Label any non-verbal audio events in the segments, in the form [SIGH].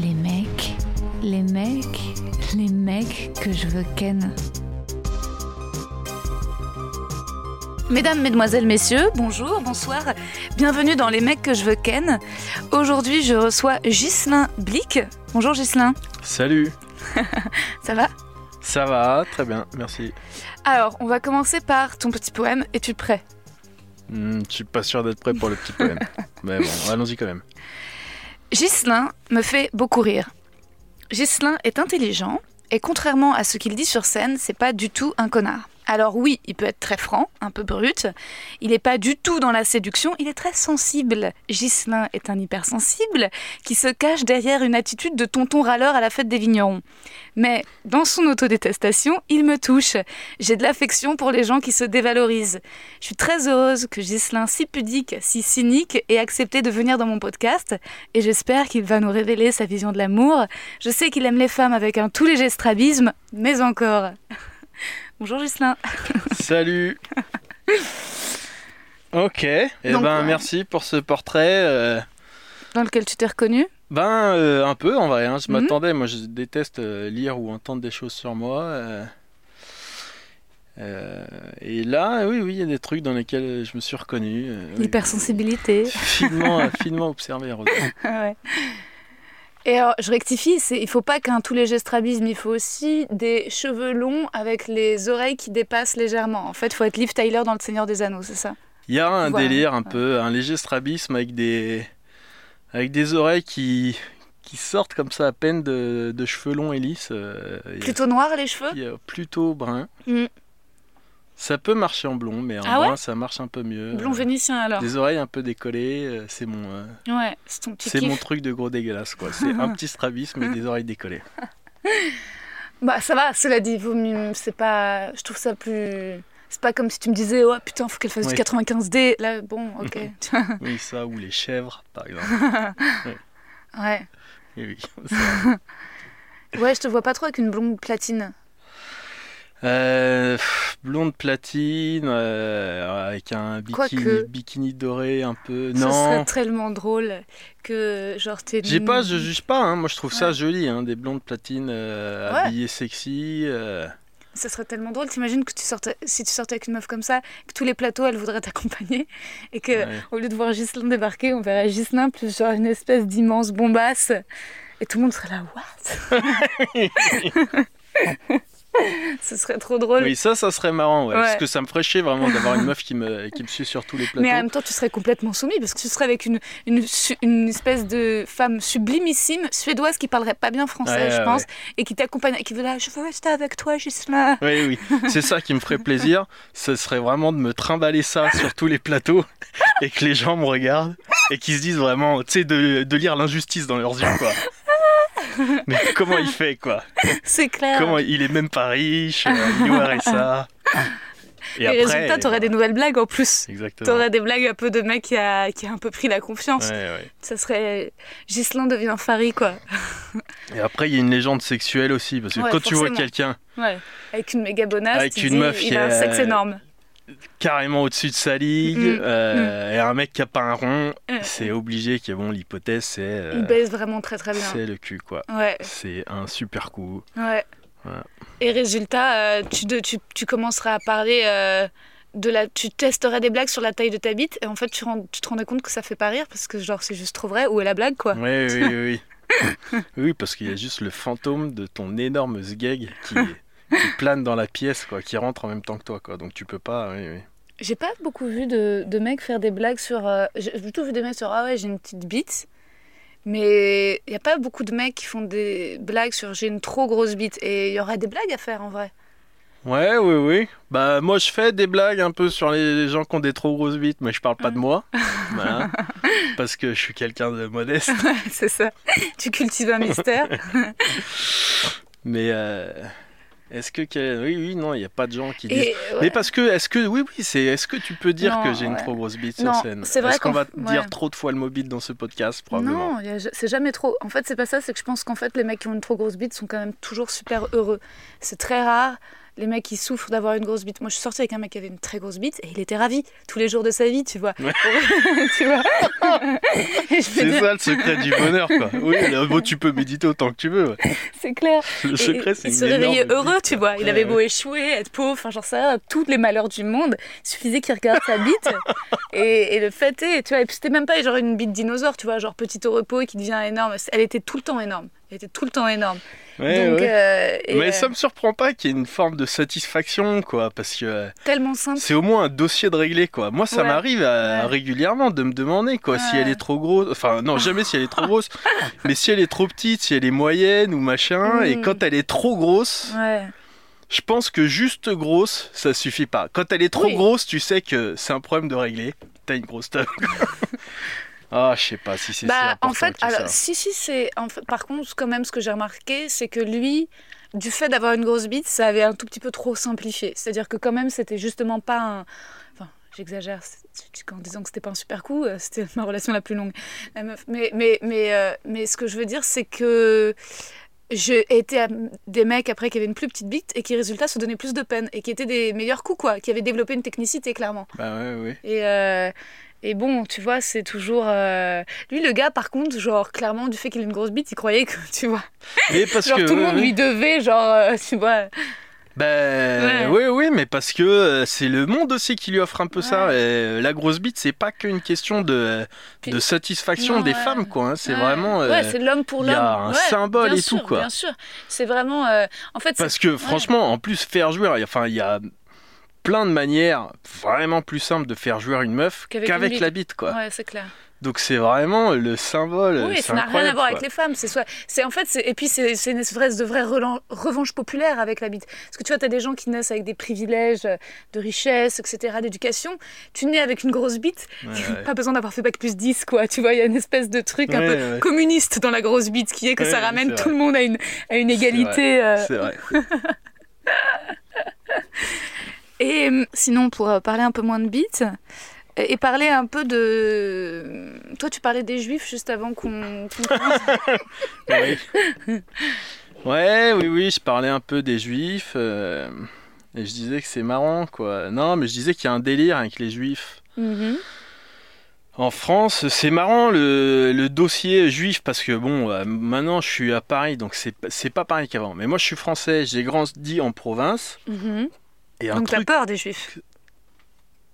Les mecs, les mecs, les mecs que je veux ken. Mesdames, Mesdemoiselles, Messieurs, bonjour, bonsoir, bienvenue dans Les mecs que je veux ken. Aujourd'hui, je reçois Ghislain Blick. Bonjour Ghislain, Salut, [LAUGHS] ça va? Ça va, très bien, merci. Alors, on va commencer par ton petit poème. Es-tu prêt? Hmm, je suis pas sûr d'être prêt pour le petit poème. [LAUGHS] Mais bon, allons-y quand même. Ghislain me fait beaucoup rire. Ghislain est intelligent et contrairement à ce qu'il dit sur scène, c'est pas du tout un connard. Alors oui, il peut être très franc, un peu brut. Il n'est pas du tout dans la séduction, il est très sensible. Ghislain est un hypersensible qui se cache derrière une attitude de tonton râleur à la fête des vignerons. Mais dans son autodétestation, il me touche. J'ai de l'affection pour les gens qui se dévalorisent. Je suis très heureuse que Ghislain, si pudique, si cynique, ait accepté de venir dans mon podcast et j'espère qu'il va nous révéler sa vision de l'amour. Je sais qu'il aime les femmes avec un tout léger strabisme, mais encore. Bonjour Ghislain. [LAUGHS] Salut Ok, eh Donc, ben ouais. merci pour ce portrait. euh, Dans lequel tu t'es reconnu ben euh, un peu en vrai, hein, je Mhm. m'attendais, moi je déteste euh, lire ou entendre des choses sur moi. euh, euh, et là, oui, oui, il y a des trucs dans lesquels je me suis reconnu. euh, oui. L'hypersensibilité. Finement, [LAUGHS] finement observé, ouais. Et alors, je rectifie, il faut pas qu'un tout léger strabisme, il faut aussi des cheveux longs avec les oreilles qui dépassent légèrement. En fait, il faut être Liv Tyler dans Le Seigneur des Anneaux, c'est ça? Il y a un Voilà, délire un peu, un léger strabisme avec des, avec des oreilles qui, qui sortent comme ça à peine de, de cheveux longs et lisses. euh, Plutôt noir les cheveux? est plutôt brun. Mm. Ça peut marcher en blond, mais en Ah ouais brun ça marche un peu mieux. Blond Euh, vénitien alors Des oreilles un peu décollées, euh, c'est mon, euh, Ouais, c'est ton petit c'est mon truc de gros dégueulasse quoi. C'est un petit strabisme et des oreilles décollées. [LAUGHS] Bah ça va, cela dit, vaut mieux- c'est pas... Je trouve ça plus... C'est pas comme si tu me disais, oh putain, faut qu'elle fasse Oui. du 95D. Là, bon, ok. [LAUGHS] Oui ça ou les chèvres par exemple. [LAUGHS] ouais. Oui, oui. Ça. Ouais, je te vois pas trop avec une blonde platine. Euh, blonde platine euh, avec un bikini, Quoique. bikini doré un peu. Ce serait Non, tellement drôle que genre t'es... j'ai pas, je juge pas. hein. Moi, je trouve ça joli, hein, des blondes platines euh, Ouais. habillées sexy. Ça serait tellement drôle. T'imagines que tu sortais, si tu sortais avec une meuf comme ça, que tous les plateaux, elle voudrait t'accompagner. Et que, Ouais. au lieu de voir Ghislain débarquer, on verrait Ghislain plus genre une espèce d'immense bombasse. Et tout le monde serait là, what? [LAUGHS] [LAUGHS] [LAUGHS] Ce serait trop drôle. Oui, ça, ça serait marrant, ouais, Ouais. parce que ça me ferait chier vraiment d'avoir une meuf qui me, qui me suit sur tous les plateaux. Mais en même temps, tu serais complètement soumis parce que tu serais avec une, une, su- une espèce de femme sublimissime suédoise qui parlerait pas bien français, Ouais, je pense, et qui t'accompagne, qui veut là, je veux rester avec toi, Ghislain. Oui, oui, c'est ça qui me ferait plaisir. Ce serait vraiment de me trimballer ça sur tous les plateaux et que les gens me regardent et qu'ils se disent vraiment, tu sais, de, de lire l'injustice dans leurs yeux, quoi. [LAUGHS] Mais comment il fait, quoi [LAUGHS] C'est clair. Comment il est même pas riche, euh, il est au RSA. [LAUGHS] Et, résultat, t'aurais des nouvelles blagues en plus. Exactement. T'aurais des blagues un peu de mec qui a, qui a un peu pris la confiance. Ouais, ouais. Ça serait. Ghislain devient Farid, quoi. Et après, il y a une légende sexuelle aussi, parce que Ouais, quand tu vois quelqu'un Ouais. Avec une méga bonasse. Avec tu une dis, meuf Il qui a un sexe énorme. Carrément au-dessus de sa ligue, Mm, euh, et un mec qui a pas un rond, Mm. c'est obligé que bon, l'hypothèse c'est euh, Il baise vraiment très très bien. c'est le cul quoi. Ouais, C'est un super coup. ouais. Voilà. Et résultat, euh, tu, de- tu, tu commenceras à parler de la, tu testerais des blagues sur la taille de ta bite et en fait tu, te rendais compte que ça fait pas rire parce que genre c'est juste trop vrai. Où est la blague quoi Oui, oui, oui. Oui, [LAUGHS] oui parce qu'il y a juste le fantôme de ton énorme sgeg qui, [LAUGHS] qui plane dans la pièce, quoi, qui rentre en même temps que toi, quoi. Donc tu peux pas. Oui, oui. J'ai pas beaucoup vu de, de mecs faire des blagues sur. euh, j'ai plutôt vu des mecs sur Ah ouais, j'ai une petite bite. Mais il n'y a pas beaucoup de mecs qui font des blagues sur j'ai une trop grosse bite. Et il y aurait des blagues à faire en vrai. Ouais, oui, oui. Bah, moi, je fais des blagues un peu sur les les gens qui ont des trop grosses bites, mais je parle pas de moi. [LAUGHS] Voilà. Parce que je suis quelqu'un de modeste. c'est ça. tu cultives un mystère. [LAUGHS] Mais euh, est-ce que. Oui, oui, non, il n'y a pas de gens qui disent. Et, Mais parce que, est-ce que, oui, oui, c'est, est-ce que tu peux dire Non, que j'ai une trop grosse bite Non, sur scène? c'est vrai Est-ce qu'on va dire trop de fois le mot bite dans ce podcast? Probablement. Non, a- c'est jamais trop. En fait, c'est pas ça. C'est que je pense qu'en fait, les mecs qui ont une trop grosse bite sont quand même toujours super heureux. C'est très rare. Les mecs qui souffrent d'avoir une grosse bite. Moi, je suis sortie avec un mec qui avait une très grosse bite et il était ravi tous les jours de sa vie, tu vois. Ouais. [LAUGHS] tu C'est dire, ça le secret du bonheur, quoi. [LAUGHS] Oui, là, bon, tu peux méditer autant que tu veux. ouais. c'est clair. Le Et secret, c'est il se réveillait heureux, bite, tu vois. Il avait ouais. beau échouer, être pauvre, enfin, j'en sais rien, tous les malheurs du monde. Il suffisait qu'il regarde sa bite. et, et le fait est, tu vois, et puis c'était même pas genre une bite dinosaure, tu vois, genre petit au repos et qui devient énorme. Elle était tout le temps énorme. Elle était tout le temps énorme. Ouais, Donc, ouais. euh, et, Mais euh, ça me surprend pas qu'il y ait une forme de satisfaction, quoi, parce que euh, tellement simple. c'est au moins un dossier de régler, quoi. Moi, ça Ouais. m'arrive Ouais. régulièrement de me demander, quoi, si elle est trop grosse. Enfin, non, jamais si elle est trop grosse, [LAUGHS] mais si elle est trop petite, si elle est moyenne ou machin. Et Mm. quand elle est trop grosse, je pense que juste grosse, ça suffit pas. Quand elle est trop Oui. grosse, tu sais que c'est un problème de régler. T'as une grosse table. [LAUGHS] ah, je sais pas si c'est Bah, en fait, alors, ça. si, si, c'est. En fait, par contre, quand même, ce que j'ai remarqué, c'est que lui, du fait d'avoir une grosse bite, ça avait un tout petit peu trop simplifié. C'est-à-dire que, quand même, c'était justement pas un. Enfin, j'exagère en disant que c'était pas un super coup, euh, c'était [LAUGHS] ma relation la plus longue. La meuf. Mais, mais, mais, euh, mais ce que je veux dire, c'est que. J'ai été des mecs après qui avaient une plus petite bite et qui, résultat, se donnaient plus de peine et qui étaient des meilleurs coups, quoi, qui avaient développé une technicité, clairement. Bah ouais, ouais. Et, euh, et bon, tu vois, c'est toujours. euh, Lui, le gars, par contre, genre, clairement, du fait qu'il a une grosse bite, il croyait que, tu vois. Mais parce genre, que tout le monde lui devait, genre, euh, [LAUGHS] tu vois. Ben Ouais. oui, oui, mais parce que euh, c'est le monde aussi qui lui offre un peu ça. Et la grosse bite, c'est pas qu'une question de, de satisfaction Non, des ouais. femmes, quoi. hein. C'est Ouais. vraiment. euh, Ouais, c'est l'homme pour il y l'homme. a un symbole et tout, quoi. Bien sûr. C'est vraiment. euh, En fait, Parce que franchement, en plus, faire jouer, enfin, il y a plein de manières vraiment plus simples de faire jouer une meuf Qu'avec la bite, quoi. Ouais, c'est clair. Donc c'est vraiment le symbole. Oui, ça n'a rien à voir avec les femmes. C'est soit, c'est en fait, et puis c'est c'est une espèce de vraie revanche populaire avec la bite. Parce que tu vois, tu as des gens qui naissent avec des privilèges euh, de richesse, etc., d'éducation. Tu nais avec une grosse bite, Ouais, [LAUGHS] ouais. pas besoin d'avoir fait bac plus 10, quoi. Tu vois, il y a une espèce de truc un peu communiste dans la grosse bite qui est que ça ramène tout vrai. le monde à une, à une égalité. euh, C'est vrai. [LAUGHS] Et euh, sinon, pour euh, parler un peu moins de bite, et parler un peu de. Toi, tu parlais des juifs juste avant qu'on. [LAUGHS] Oui. Ouais, oui, oui, je parlais un peu des juifs. euh, et je disais que c'est marrant, quoi. Non, mais je disais qu'il y a un délire avec les juifs. Mhm. En France, c'est marrant le, le dossier juif parce que bon, euh, maintenant je suis à Paris, donc c'est pas pareil qu'avant. Mais moi je suis français, j'ai grandi en province. Mhm. Et Donc, t'as truc. peur des juifs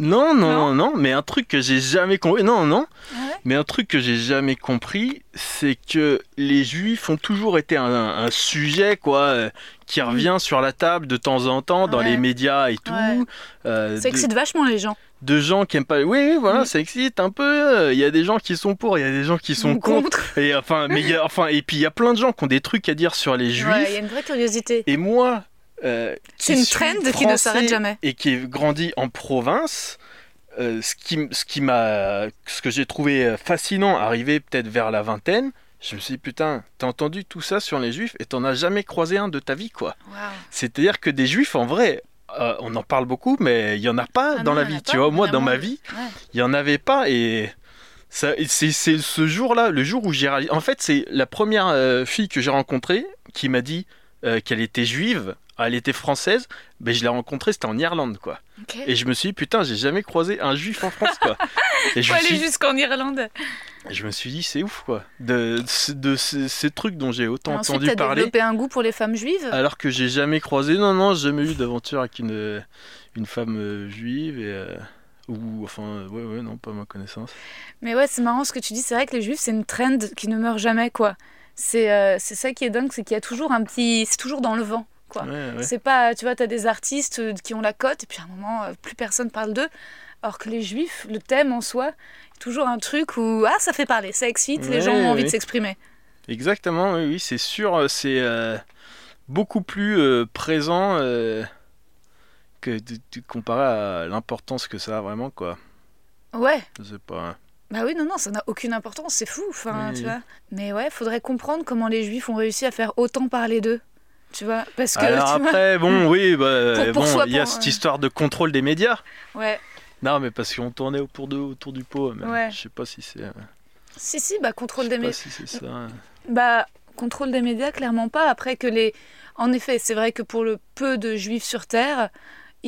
Non, non, Non non, mais un truc que j'ai jamais compris. Non, non. Ah ouais? Mais un truc que j'ai jamais compris, c'est que les juifs ont toujours été un, un sujet, quoi, euh, qui revient sur la table de temps en temps dans Ouais. les médias et tout. Ouais. euh, Ça de, excite vachement les gens. de gens qui aiment pas. Oui, oui, voilà, Mm. ça excite un peu. euh, Il y a des gens qui sont pour, il y a des gens qui sont contre. Et enfin, mais il y a, enfin, et puis il y a plein de gens qui ont des trucs à dire sur les juifs. Ouais, il y a une vraie curiosité. Et moi, euh, C'est une trend qui ne s'arrête jamais. Et qui ai grandi en province, euh, ce qui, ce qui m'a, ce que j'ai trouvé euh, fascinant, arrivé peut-être vers la vingtaine, je me suis dit putain, t'as entendu tout ça sur les juifs et t'en as jamais croisé un de ta vie quoi. C'est-à-dire que des juifs en vrai. euh, on en parle beaucoup, mais il y en a pas Ah dans non, la vie. pas, Tu vois, moi, dans ma vie, Ouais. il y en avait pas et c'est ce jour-là le jour où j'ai en fait c'est la première euh, fille que j'ai rencontrée qui m'a dit euh, qu'elle était juive elle était française mais je l'ai rencontrée c'était en Irlande quoi et je me suis dit putain j'ai jamais croisé un juif en France quoi [LAUGHS] et je Faut aller suis jusqu'en Irlande. Et je me suis dit, c'est ouf quoi. De, de, de ces, ces trucs dont j'ai autant ensuite, entendu parler. développé un goût pour les femmes juives? Alors que j'ai jamais croisé, non, non, j'ai jamais eu d'aventure avec une, une femme euh, juive. Et, euh, ou, enfin, euh, ouais, ouais, non, pas ma connaissance. Mais ouais, c'est marrant ce que tu dis. C'est vrai que les juifs, c'est une trend qui ne meurt jamais, quoi. C'est euh, c'est ça qui est dingue, c'est qu'il y a toujours un petit. C'est toujours dans le vent, quoi. Ouais, ouais. C'est pas, tu vois, t'as des artistes euh, qui ont la cote, et puis à un moment, euh, plus personne parle d'eux. Alors que les juifs, le thème en soi, est toujours un truc où, ah, ça fait parler, ça excite, les gens ont envie de s'exprimer. Exactement, oui, oui, c'est sûr, c'est euh, beaucoup plus euh, présent euh, que de- de- comparé à l'importance que ça a vraiment, quoi. Ouais, Je sais pas. bah oui, non, non, ça n'a aucune importance, c'est fou, enfin, Oui. tu vois. Mais ouais, faudrait comprendre comment les juifs ont réussi à faire autant parler d'eux, tu vois. Parce que, Alors [LAUGHS] vois, après, bon, [LAUGHS] oui, bah, Pour- pour bon, soi, il y a pour, cette euh, histoire de contrôle des médias. ouais. Non, mais parce qu'on tournait autour, de, autour du pot. Mais Ouais. Je sais pas si c'est. euh, Si, si, bah, contrôle des médias. si c'est ça. hein. Bah, contrôle des médias, clairement pas. Après que les... En effet, c'est vrai que pour le peu de juifs sur Terre,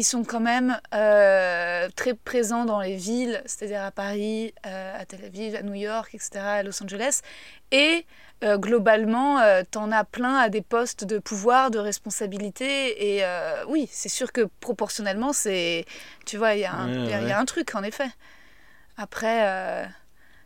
ils sont quand même euh, très présents dans les villes, c'est-à-dire à Paris, euh, à Tel Aviv, à New York, etc., à Los Angeles. Et euh, globalement, t'en as plein à des postes de pouvoir, de responsabilité. Et oui, c'est sûr que proportionnellement, c'est... Tu vois, il y, Ouais, a un truc, en effet. Après...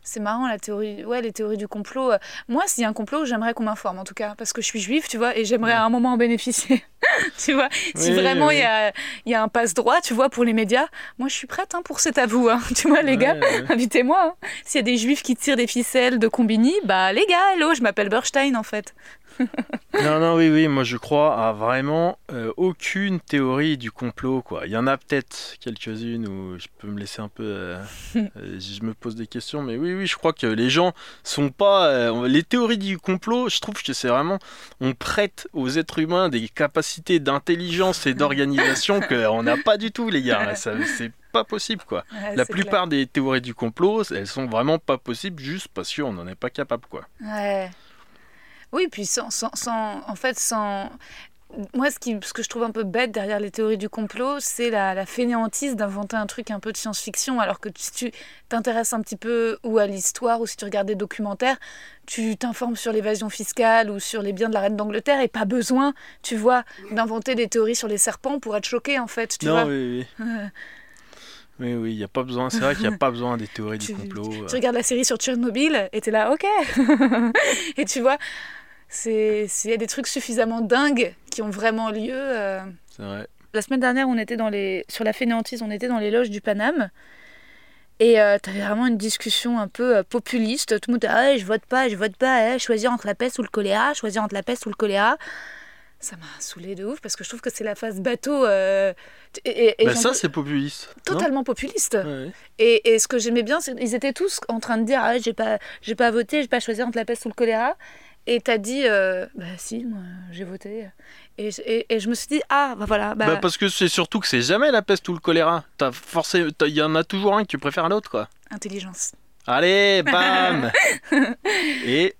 c'est marrant la théorie, ouais, les théories du complot. euh, Moi, s'il y a un complot, j'aimerais qu'on m'informe en tout cas, parce que je suis juive, tu vois, et j'aimerais à un moment en bénéficier. [LAUGHS] tu vois, si vraiment il oui. y, a, y a un passe-droit, tu vois, pour les médias, moi je suis prête hein, pour cet avou. hein. [LAUGHS] Tu vois, les gars, ouais. invitez-moi. hein. S'il y a des juifs qui tirent des ficelles de Combini, bah les gars, hello, je m'appelle Bernstein en fait. [LAUGHS] Non, non, oui, oui, moi je crois à vraiment euh, aucune théorie du complot, quoi. Il y en a peut-être quelques-unes où je peux me laisser un peu. euh, [LAUGHS] euh, je me pose des questions, mais oui, oui, je crois que les gens sont pas. euh, les théories du complot, je trouve que c'est vraiment. On prête aux êtres humains des capacités d'intelligence et d'organisation [LAUGHS] qu'on n'a pas du tout, les gars. Ça, C'est pas possible, quoi. Ouais, La plupart des théories du complot, elles sont vraiment pas possibles juste parce qu'on n'en est pas capable, quoi. Ouais. Oui, puis sans, sans, sans- en fait, sans. Moi, ce, qui, ce que je trouve un peu bête derrière les théories du complot, c'est la, la fainéantise d'inventer un truc un peu de science-fiction, alors que si tu t'intéresses un petit peu ou à l'histoire, ou si tu regardes des documentaires, tu t'informes sur l'évasion fiscale ou sur les biens de la reine d'Angleterre, et pas besoin, tu vois, d'inventer des théories sur les serpents pour être choqué, en fait, tu non, vois. oui, oui. Euh, [LAUGHS] Oui, oui, il y a pas besoin. C'est vrai qu'il n'y a [LAUGHS] pas besoin des théories du Tu- complot. euh. Tu regardes la série sur Tchernobyl et t'es là, ok. [LAUGHS] et tu vois, c'est c'est- il y a des trucs suffisamment dingues qui ont vraiment lieu. euh. C'est vrai. La semaine dernière, on était dans les sur la fainéantise, on était dans les loges du Paname. Et euh, t'avais vraiment une discussion un peu euh, populiste. Tout le monde était, ah, je vote pas, je vote pas, eh, choisir entre la peste ou le choléra, choisir entre la peste ou le choléra. Ça m'a saoulé de ouf parce que je trouve que c'est la phase bateau. euh, et, et- et Bah, ça, c'est populiste. totalement populiste. Ouais, ouais. Et, et ce que j'aimais bien, c'est qu'ils étaient tous en train de dire ah, j'ai pas, j'ai pas voté, j'ai pas choisi entre la peste ou le choléra. Et t'as dit euh, bah si, moi j'ai voté. Et, et, et je me suis dit ah bah voilà. Bah, Bah, parce que c'est surtout que c'est jamais la peste ou le choléra. T'as forcé, il y en a toujours un que tu préfères à l'autre, quoi. Intelligence. Allez, bam [LAUGHS] Et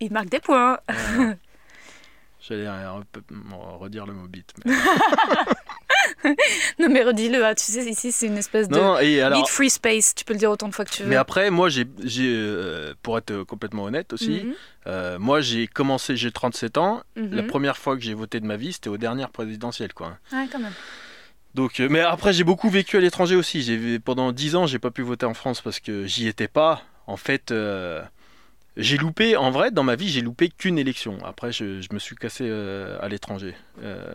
Il marque des points. J'allais re- re- redire le mot bit. mais- [LAUGHS] Non mais redis-le, hein, tu sais ici c'est une espèce de Non, et alors. beat free space. Tu peux le dire autant de fois que tu veux. Mais après, moi, j'ai, euh, pour être complètement honnête aussi, Mhm, euh, moi, j'ai commencé, j'ai 37 ans. mhm. La première fois que j'ai voté de ma vie, c'était aux dernières présidentielles, quoi. Ouais, quand même. Donc, euh, mais après, j'ai beaucoup vécu à l'étranger aussi. J'ai pendant 10 ans, j'ai pas pu voter en France parce que j'y étais pas. En fait, euh, j'ai loupé. En vrai, dans ma vie, j'ai loupé qu'une élection. Après, je, je me suis cassé euh, à l'étranger. Euh,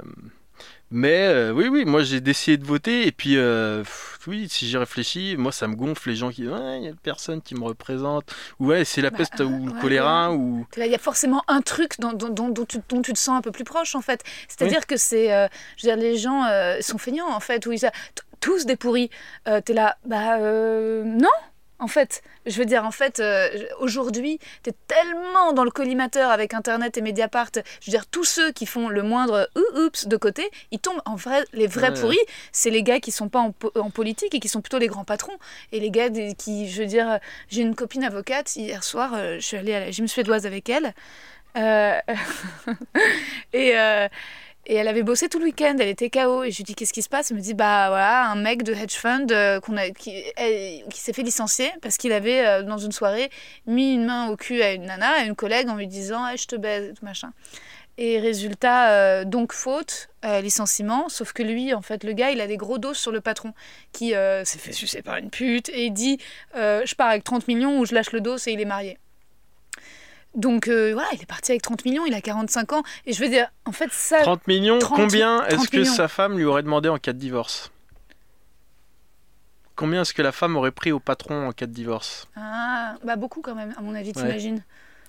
mais euh, oui, oui, moi j'ai décidé de voter et puis pff, oui, si j'y réfléchis, moi ça me gonfle les gens qui ouais, il y a personne qui me représente ou ouais, c'est la Bah, peste ou le ouais, choléra ou Il y a forcément un truc dont, dont, dont- dont tu, dont tu te sens un peu plus proche en fait. C'est-à-dire que c'est, je veux dire, les gens sont feignants en fait, où ils, tous des pourris. Euh, T'es là, bah non. En fait, je veux dire, en fait, euh, aujourd'hui, t'es tellement dans le collimateur avec Internet et Mediapart. Je veux dire, tous ceux qui font le moindre ou- oups de côté, ils tombent en vrai. Les vrais Ouais. pourris, c'est les gars qui sont pas en, po- en politique et qui sont plutôt les grands patrons. Et les gars des- qui, je veux dire, j'ai une copine avocate hier soir, euh, je suis allée à la gym suédoise avec elle. Euh, [LAUGHS] et, euh, Et elle avait bossé tout le week-end, elle était KO. Et je lui dis Qu'est-ce qui se passe? Elle me dit Bah voilà, un mec de hedge fund euh, a, qui, s'est fait licencier parce qu'il avait, euh, dans une soirée, mis une main au cul à une nana, à une collègue, en lui disant Eh, Je te baise, tout machin. Et résultat, euh, donc faute, licenciement. Sauf que lui, en fait, le gars, il a des gros dos sur le patron qui s'est fait sucer par une pute et il dit Je pars avec 30 millions ou je lâche le dos et il est marié. Donc euh, voilà, il est parti avec 30 millions, il a 45 ans. Et je veux dire, en fait, ça. 30 millions, 30 combien est-ce 30 que sa femme lui aurait demandé en cas de divorce? Combien est-ce que la femme aurait pris au patron en cas de divorce? Ah, bah beaucoup quand même, à mon avis, Ouais. t'imagines.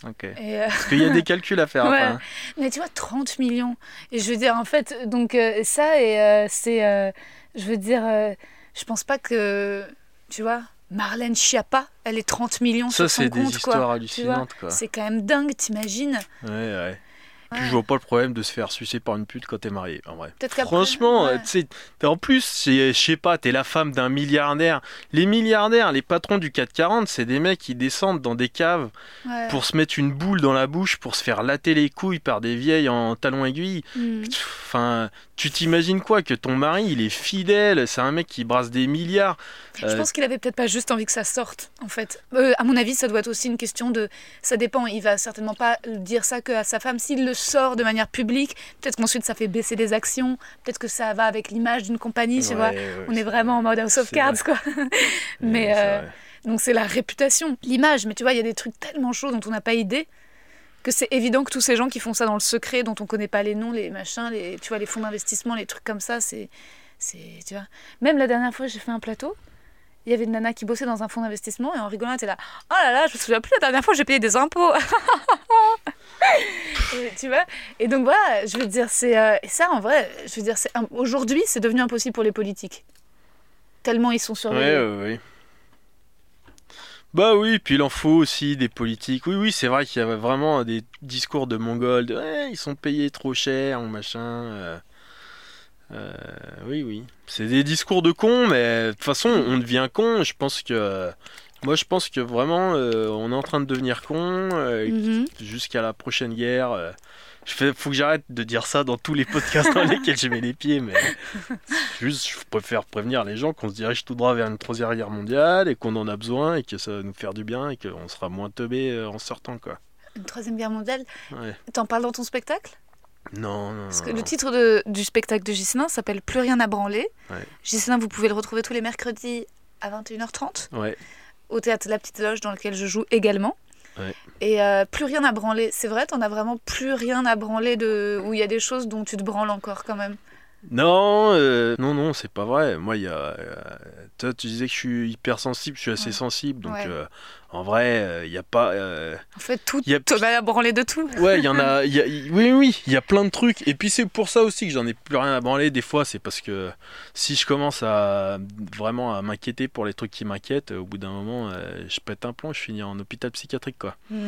Ok. Euh, Parce qu'il y a des calculs à faire [LAUGHS] Ouais. après. hein. Mais tu vois, 30 millions. Et je veux dire, en fait, donc euh, ça, et c'est. je veux dire, je pense pas que. Tu vois, Marlène Schiappa, elle est 30 millions Ça, sur son c'est des compte, histoires quoi. Hallucinantes, c'est quand même dingue, t'imagines Ouais, ouais. Puis Ouais. je vois pas le problème de se faire sucer par une pute quand t'es marié, en vrai. Franchement, ouais. en plus, c'est- je sais pas, t'es la femme d'un milliardaire. Les milliardaires, les patrons du 440, c'est des mecs qui descendent dans des caves Ouais. pour se mettre une boule dans la bouche, pour se faire latter les couilles par des vieilles en talons aiguilles. Hmm. Enfin, tu t'imagines quoi Que ton mari, il est fidèle, c'est un mec qui brasse des milliards. Je Euh, pense qu'il avait peut-être pas juste envie que ça sorte, en fait. Euh, à mon avis, ça doit être aussi une question de. Ça dépend. Il va certainement pas dire ça que à sa femme. S'il le sort de manière publique, peut-être qu'ensuite ça fait baisser des actions. Peut-être que ça va avec l'image d'une compagnie, tu ouais, vois. ouais, On est vraiment en mode House of C'est Cards, quoi. [LAUGHS] mais Ouais, euh, donc c'est la réputation, l'image. Mais tu vois, il y a des trucs tellement chauds dont on n'a pas idée que c'est évident que tous ces gens qui font ça dans le secret, dont on connaît pas les noms, les machins, les, tu vois, les fonds d'investissement, les trucs comme ça, c'est, c'est, tu vois. Même la dernière fois, j'ai fait un plateau. Il y avait une nana qui bossait dans un fonds d'investissement et en rigolant, elle était là. Oh là là, je me souviens plus la dernière fois, j'ai payé des impôts. [LAUGHS] Et tu vois Et donc voilà, je veux dire, c'est euh, et ça en vrai, je veux dire, c'est aujourd'hui, c'est devenu impossible pour les politiques. Tellement ils sont surveillés. ouais, ouais. Bah oui, puis il en faut aussi des politiques. Oui, oui, c'est vrai qu'il y avait vraiment des discours de Mongols, de ouais, ils sont payés trop cher ou machin. euh, euh, oui, oui. C'est des discours de cons, mais de toute façon, on devient con. Je pense que. Moi, je pense que vraiment, euh, on est en train de devenir con Mhm. jusqu'à la prochaine guerre. Je fais, faut que j'arrête de dire ça dans tous les podcasts dans lesquels je mets les pieds, mais juste, je préfère prévenir les gens qu'on se dirige tout droit vers une troisième guerre mondiale et qu'on en a besoin et que ça va nous faire du bien et qu'on sera moins teubé euh, en sortant, quoi. Une troisième guerre mondiale? Ouais. T'en parles dans ton spectacle? Non, non, Parce que non, le titre de- du spectacle de Gislin s'appelle Plus rien à branler. Ouais. Vous pouvez le retrouver tous les mercredis à 21h30 Ouais. au théâtre La Petite Loge dans lequel je joue également. Ouais. Et euh, plus rien à branler. C'est vrai, t'en as vraiment plus rien à branler de où il y a des choses dont tu te branles encore quand même. Non, euh, non, non, c'est pas vrai. Moi, il y a. euh, toi, tu disais que je suis hypersensible, je suis assez Ouais. sensible, donc Ouais. Euh, en vrai, euh, il n'y a pas. euh, En fait, tout, y a- t'en as à branler de tout. Ouais, il y en a. [LAUGHS] y a- oui, oui, il y a plein de trucs. Et puis c'est pour ça aussi que j'en ai plus rien à branler. Des fois, c'est parce que si je commence à vraiment à m'inquiéter pour les trucs qui m'inquiètent, au bout d'un moment, euh, je pète un plomb, je finis en hôpital psychiatrique, quoi. Hmm.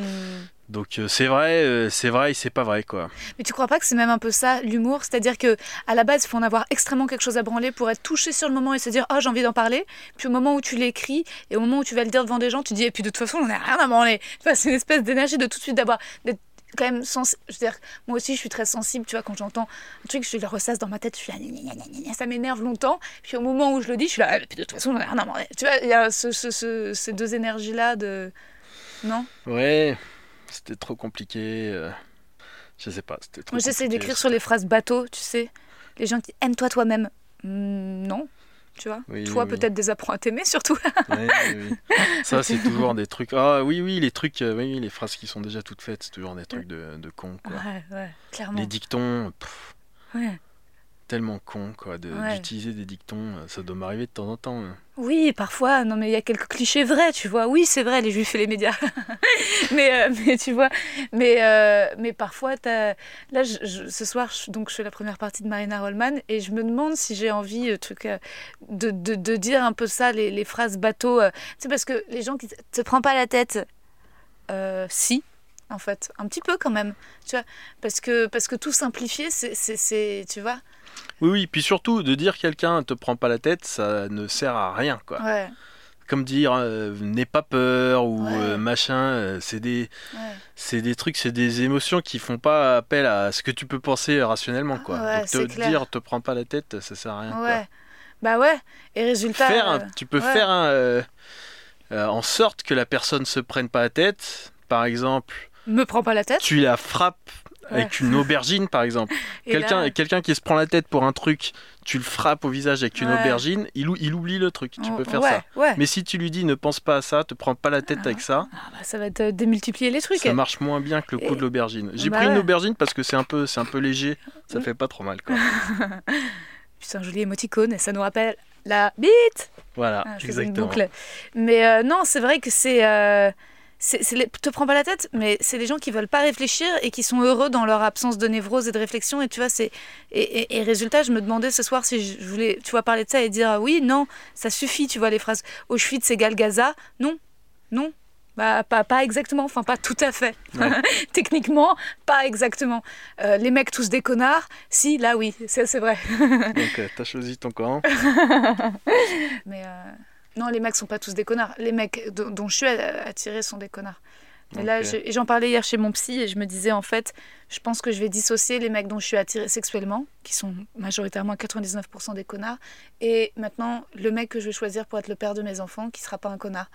Donc euh, c'est vrai, euh, c'est vrai, et c'est pas vrai, quoi. Mais tu crois pas que c'est même un peu ça l'humour? C'est-à-dire que à la base, il faut en avoir extrêmement quelque chose à branler pour être touché sur le moment et se dire oh j'ai envie d'en parler. Puis au moment où tu l'écris et au moment où tu vas le dire devant des gens, tu dis et puis de toute façon on n'a rien à branler. Vois, c'est une espèce d'énergie de tout de suite d'avoir d'être quand même sens. Je veux dire, moi aussi je suis très sensible. Tu vois, quand j'entends un truc, je le ressasse dans ma tête, je suis là, gna, gna, gna, gna, gna, ça m'énerve longtemps. Puis au moment où je le dis, je suis là Ah, puis de toute façon on n'a rien à branler. Tu vois, il y a ce- ce- ce- ces deux énergies là de non? Ouais, c'était trop compliqué. euh, Je sais pas, c'était trop Moi, j'essaie d'écrire sur les phrases bateau, tu sais. Les gens qui aime-toi toi-même. Hmm, non, tu vois. Oui, Toi, oui, oui. peut-être des apprends à t'aimer, surtout. [LAUGHS] Ouais, oui, oui. Ça, c'est [LAUGHS] toujours des trucs. Ah oui, oui, les trucs, euh, oui, oui, les phrases qui sont déjà toutes faites, c'est toujours des trucs de, de cons, quoi. Ouais, ouais, clairement. Les dictons, pff, Ouais. Tellement con quoi de- Ouais. d'utiliser des dictons euh, ça doit m'arriver de temps en temps hein. Oui, parfois, non, mais il y a quelques clichés vrais, tu vois. Oui, c'est vrai, les juifs et les médias. [LAUGHS] mais, euh, mais tu vois, mais, euh, mais parfois, là, je- je- ce soir, je, donc, je fais la première partie de Marina Rollman et je me demande si j'ai envie euh, truc, de, de, de dire un peu ça, les, les phrases bateau. Tu sais, parce que les gens qui te- prends pas la tête, si, en fait, un petit peu quand même, tu vois. Parce que, parce que tout simplifier, c'est, tu vois. Oui oui puis surtout de dire quelqu'un te prend pas la tête ça ne sert à rien quoi Ouais. comme dire euh, n'aie pas peur ou Ouais. euh, machin, euh, c'est des, Ouais. c'est des trucs, c'est des émotions qui font pas appel à ce que tu peux penser rationnellement, quoi. Donc te clair. dire, te prends pas la tête, ça sert à rien. quoi. Ouais. Bah ouais. Et résultat. Faire un- tu peux faire un, en sorte que la personne se prenne pas la tête. Par exemple, Me prends pas la tête. tu la frappes avec une aubergine, par exemple. [LAUGHS] Quelqu'un là- quelqu'un qui se prend la tête pour un truc, tu le frappes au visage avec une Ouais. aubergine, il, ou- il oublie le truc. Tu peux faire ouais, ça. Mais si tu lui dis ne pense pas à ça, te prends pas la tête avec ça, Ah bah, ça va te démultiplier les trucs. ça marche moins bien que le coup Et- de l'aubergine. J'ai Bah pris une aubergine parce que c'est un peu, un peu léger, ça Mm. fait pas trop mal. Quoi. [LAUGHS] C'est un joli émoticône et ça nous rappelle la bite. Voilà, Ah, je faisais une exactement. boucle. Mais euh, non, c'est vrai que c'est. euh, c'est- c'est les- te prends pas la tête, mais c'est des gens qui veulent pas réfléchir et qui sont heureux dans leur absence de névrose et de réflexion. Et tu vois, c'est. Et, et- et résultat, je me demandais ce soir si je voulais, tu vois, parler de ça et dire ah oui, non, ça suffit, tu vois, les phrases Auschwitz égale Gaza. Non, non. Bah, pas, pas exactement, enfin pas tout à fait. Ouais. [LAUGHS] Techniquement, pas exactement. Euh, les mecs tous des connards, si, là oui, c'est c'est vrai. Donc euh, t'as choisi ton camp. [LAUGHS] Mais euh, non, les mecs sont pas tous des connards. Les mecs dont, dont je suis attirée sont des connards. Là, je- j'en parlais hier chez mon psy et je me disais en fait, je pense que je vais dissocier les mecs dont je suis attirée sexuellement, qui sont majoritairement 99% des connards, et maintenant le mec que je vais choisir pour être le père de mes enfants, qui sera pas un connard.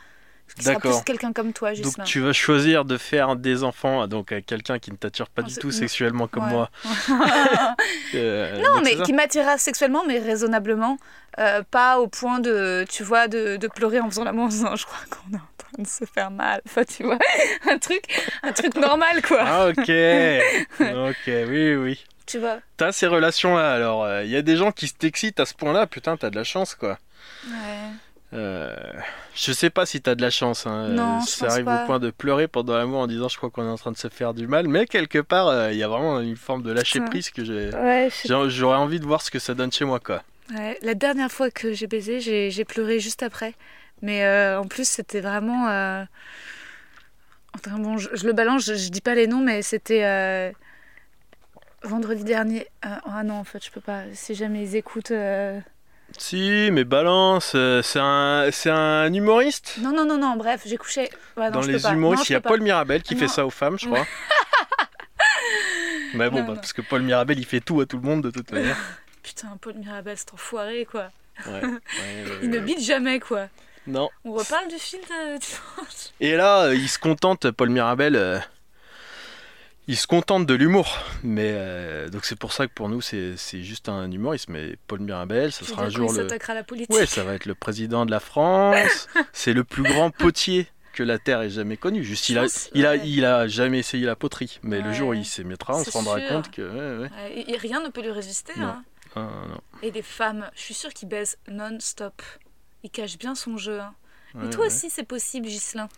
D'accord. plus quelqu'un comme toi, Donc tu vas choisir de faire des enfants donc à quelqu'un qui ne t'attire pas Oh, du tout non. sexuellement comme Ouais. moi. [LAUGHS] Euh, Non, mais qui m'attirera sexuellement, mais raisonnablement. Euh, pas au point de, tu vois, de, de pleurer en faisant l'amour en disant je crois qu'on est en train de se faire mal. Enfin, tu vois, [LAUGHS] un truc, un truc normal, quoi. Ah ok, [LAUGHS] ok, oui oui. Tu vois. T'as ces relations-là, alors il y a des gens qui t'excitent à ce point-là, putain, t'as de la chance quoi. Ouais. Euh, je sais pas si t'as de la chance, hein. Non, Euh, ça arrive pas. au point de pleurer pendant l'amour en disant je crois qu'on est en train de se faire du mal, mais quelque part euh, il y a vraiment une forme de lâcher prise que j'ai. Ouais, J'aurais envie de voir ce que ça donne chez moi quoi. Ouais, la dernière fois que j'ai baisé, j'ai pleuré juste après. Mais euh, en plus, c'était vraiment. Enfin, bon, je, je le balance, je, je dis pas les noms, mais c'était vendredi dernier. Ah non, en fait, je peux pas. Si jamais ils écoutent. Si, mais balance, euh, c'est un, c'est un humoriste. Non, non, non, non, bref, j'ai couché. Ouais, non, Dans je les humoristes, je il y a peux pas. Paul Mirabel qui fait Non. ça aux femmes, je crois. [LAUGHS] mais bon, Non, bah, non. parce que Paul Mirabel, il fait tout à tout le monde de toute manière. [LAUGHS] Putain, Paul Mirabel, c'est enfoiré, quoi. Ouais, [LAUGHS] ouais, ouais, Il ne ouais. bite jamais, quoi. Non. On reparle du film de dimanche? Et là, euh, il se contente, Paul Mirabel, euh, il se contente de l'humour. Mais euh, donc c'est pour ça que pour nous, c'est c'est juste un humoriste. Mais Paul Mirabel, ça sera un jour le. à la politique. Ouais, ça va être le président de la France. [LAUGHS] c'est le plus grand potier que la Terre ait jamais connu. Juste, il a, Je pense, il a, ouais. il a jamais essayé la poterie. Mais le jour où il s'y mettra, on C'est se rendra sûr. compte que. ouais, et- rien ne peut lui résister. Non. Hein. Ah, non. Et des femmes, je suis sûre qu'il baise non-stop. Il cache bien son jeu. hein. Mais toi aussi, c'est possible, Ghislain.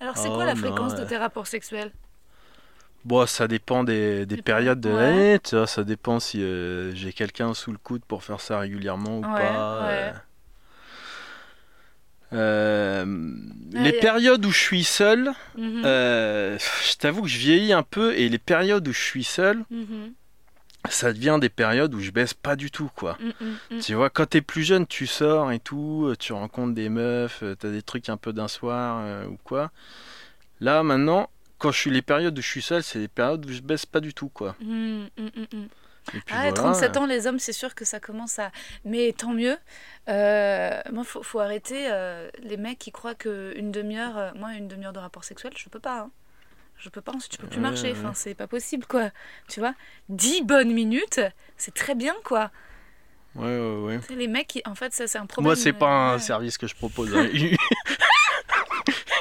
Alors, c'est Oh, quoi la non, fréquence de tes rapports sexuels? Bon, ça dépend des, des Des périodes de l'année, tu vois, ça dépend si euh, j'ai quelqu'un sous le coude pour faire ça régulièrement ou Ouais, pas. ouais. euh. Euh, Ouais, les périodes où je suis seul, Mhm, euh, je t'avoue que je vieillis un peu et les périodes où je suis seul, mhm, ça devient des périodes où je baisse pas du tout, quoi. mm, mm, mm. Tu vois, quand t'es plus jeune, tu sors et tout, tu rencontres des meufs, t'as des trucs un peu d'un soir ou quoi. Là, maintenant, quand je suis les périodes où je suis seul, c'est les périodes où je baisse pas du tout, quoi. Mm, mm, mm, mm. Et puis Ah, voilà. 37 ans, les hommes, c'est sûr que ça commence à. Mais tant mieux. Euh, moi, faut, faut arrêter euh, les mecs qui croient qu'une demi-heure. euh, moi, une demi-heure de rapport sexuel, je peux pas. hein. Je peux pas, ensuite, tu peux plus marcher. Enfin, c'est pas possible, quoi. Tu vois 10 bonnes minutes, c'est très bien, quoi. Ouais, ouais, ouais. Les mecs, qui- en fait, ça, c'est un problème. Moi, c'est pas un Ouais. service que je propose. [LAUGHS] [LAUGHS]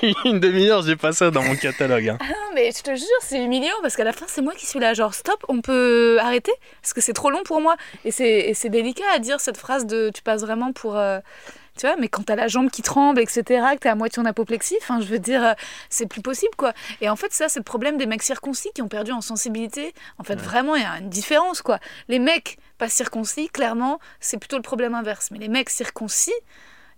[LAUGHS] Une demi-heure, j'ai pas ça dans mon catalogue. hein. Ah non, mais je te jure, c'est humiliant parce qu'à la fin, c'est moi qui suis là. Genre, stop, on peut arrêter parce que c'est trop long pour moi. Et c'est, et c'est délicat à dire cette phrase de tu passes vraiment pour. euh, tu vois, mais quand t'as la jambe qui tremble, etc., que t'es à moitié en apoplexie, enfin, je veux dire, euh, c'est plus possible, quoi. Et en fait, ça, c'est le problème des mecs circoncis qui ont perdu en sensibilité. En fait, vraiment, il y a une différence, quoi. Les mecs pas circoncis, clairement, c'est plutôt le problème inverse. Mais les mecs circoncis,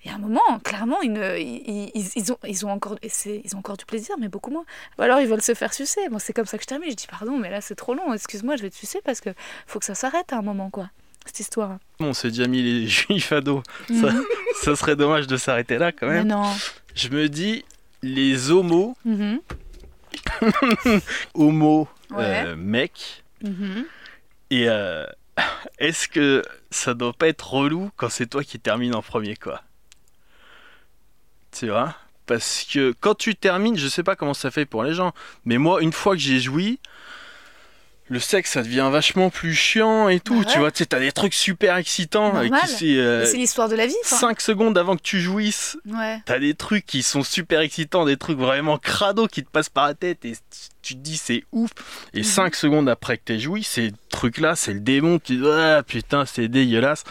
y a un moment, clairement, ils, ne- ils, ils- ils ont, ils, ont encore, et c'est- ils ont encore du plaisir, mais beaucoup moins. Ou alors ils veulent se faire sucer. Bon, c'est comme ça que je termine. Je dis pardon, mais là c'est trop long. Excuse-moi, je vais te sucer parce que faut que ça s'arrête à un moment, quoi. cette histoire. On s'est déjà mis les [LAUGHS] juifs à dos. Ça, Mhm. ça serait dommage de s'arrêter là quand Mais même. non. Je me dis, les homos, Mhm. [LAUGHS] homo, Ouais. euh, mecs, Mhm. et euh, [LAUGHS] est-ce que ça doit pas être relou quand c'est toi qui termine en premier, quoi? Tu vois Parce que quand tu termines, je sais pas comment ça fait pour les gens, mais moi, une fois que j'ai joui, le sexe, ça devient vachement plus chiant et tout. Bah ouais. Tu vois, tu sais, t'as des trucs super excitants. C'est, euh, Mais C'est l'histoire de la vie. enfin. 5 secondes avant que tu jouisses, Ouais. T'as des trucs qui sont super excitants, des trucs vraiment crado qui te passent par la tête et tu te dis c'est ouf. Et Mhm. 5 secondes après que t'aies joui, ces trucs-là, c'est le démon. Tu dis ah putain, c'est dégueulasse.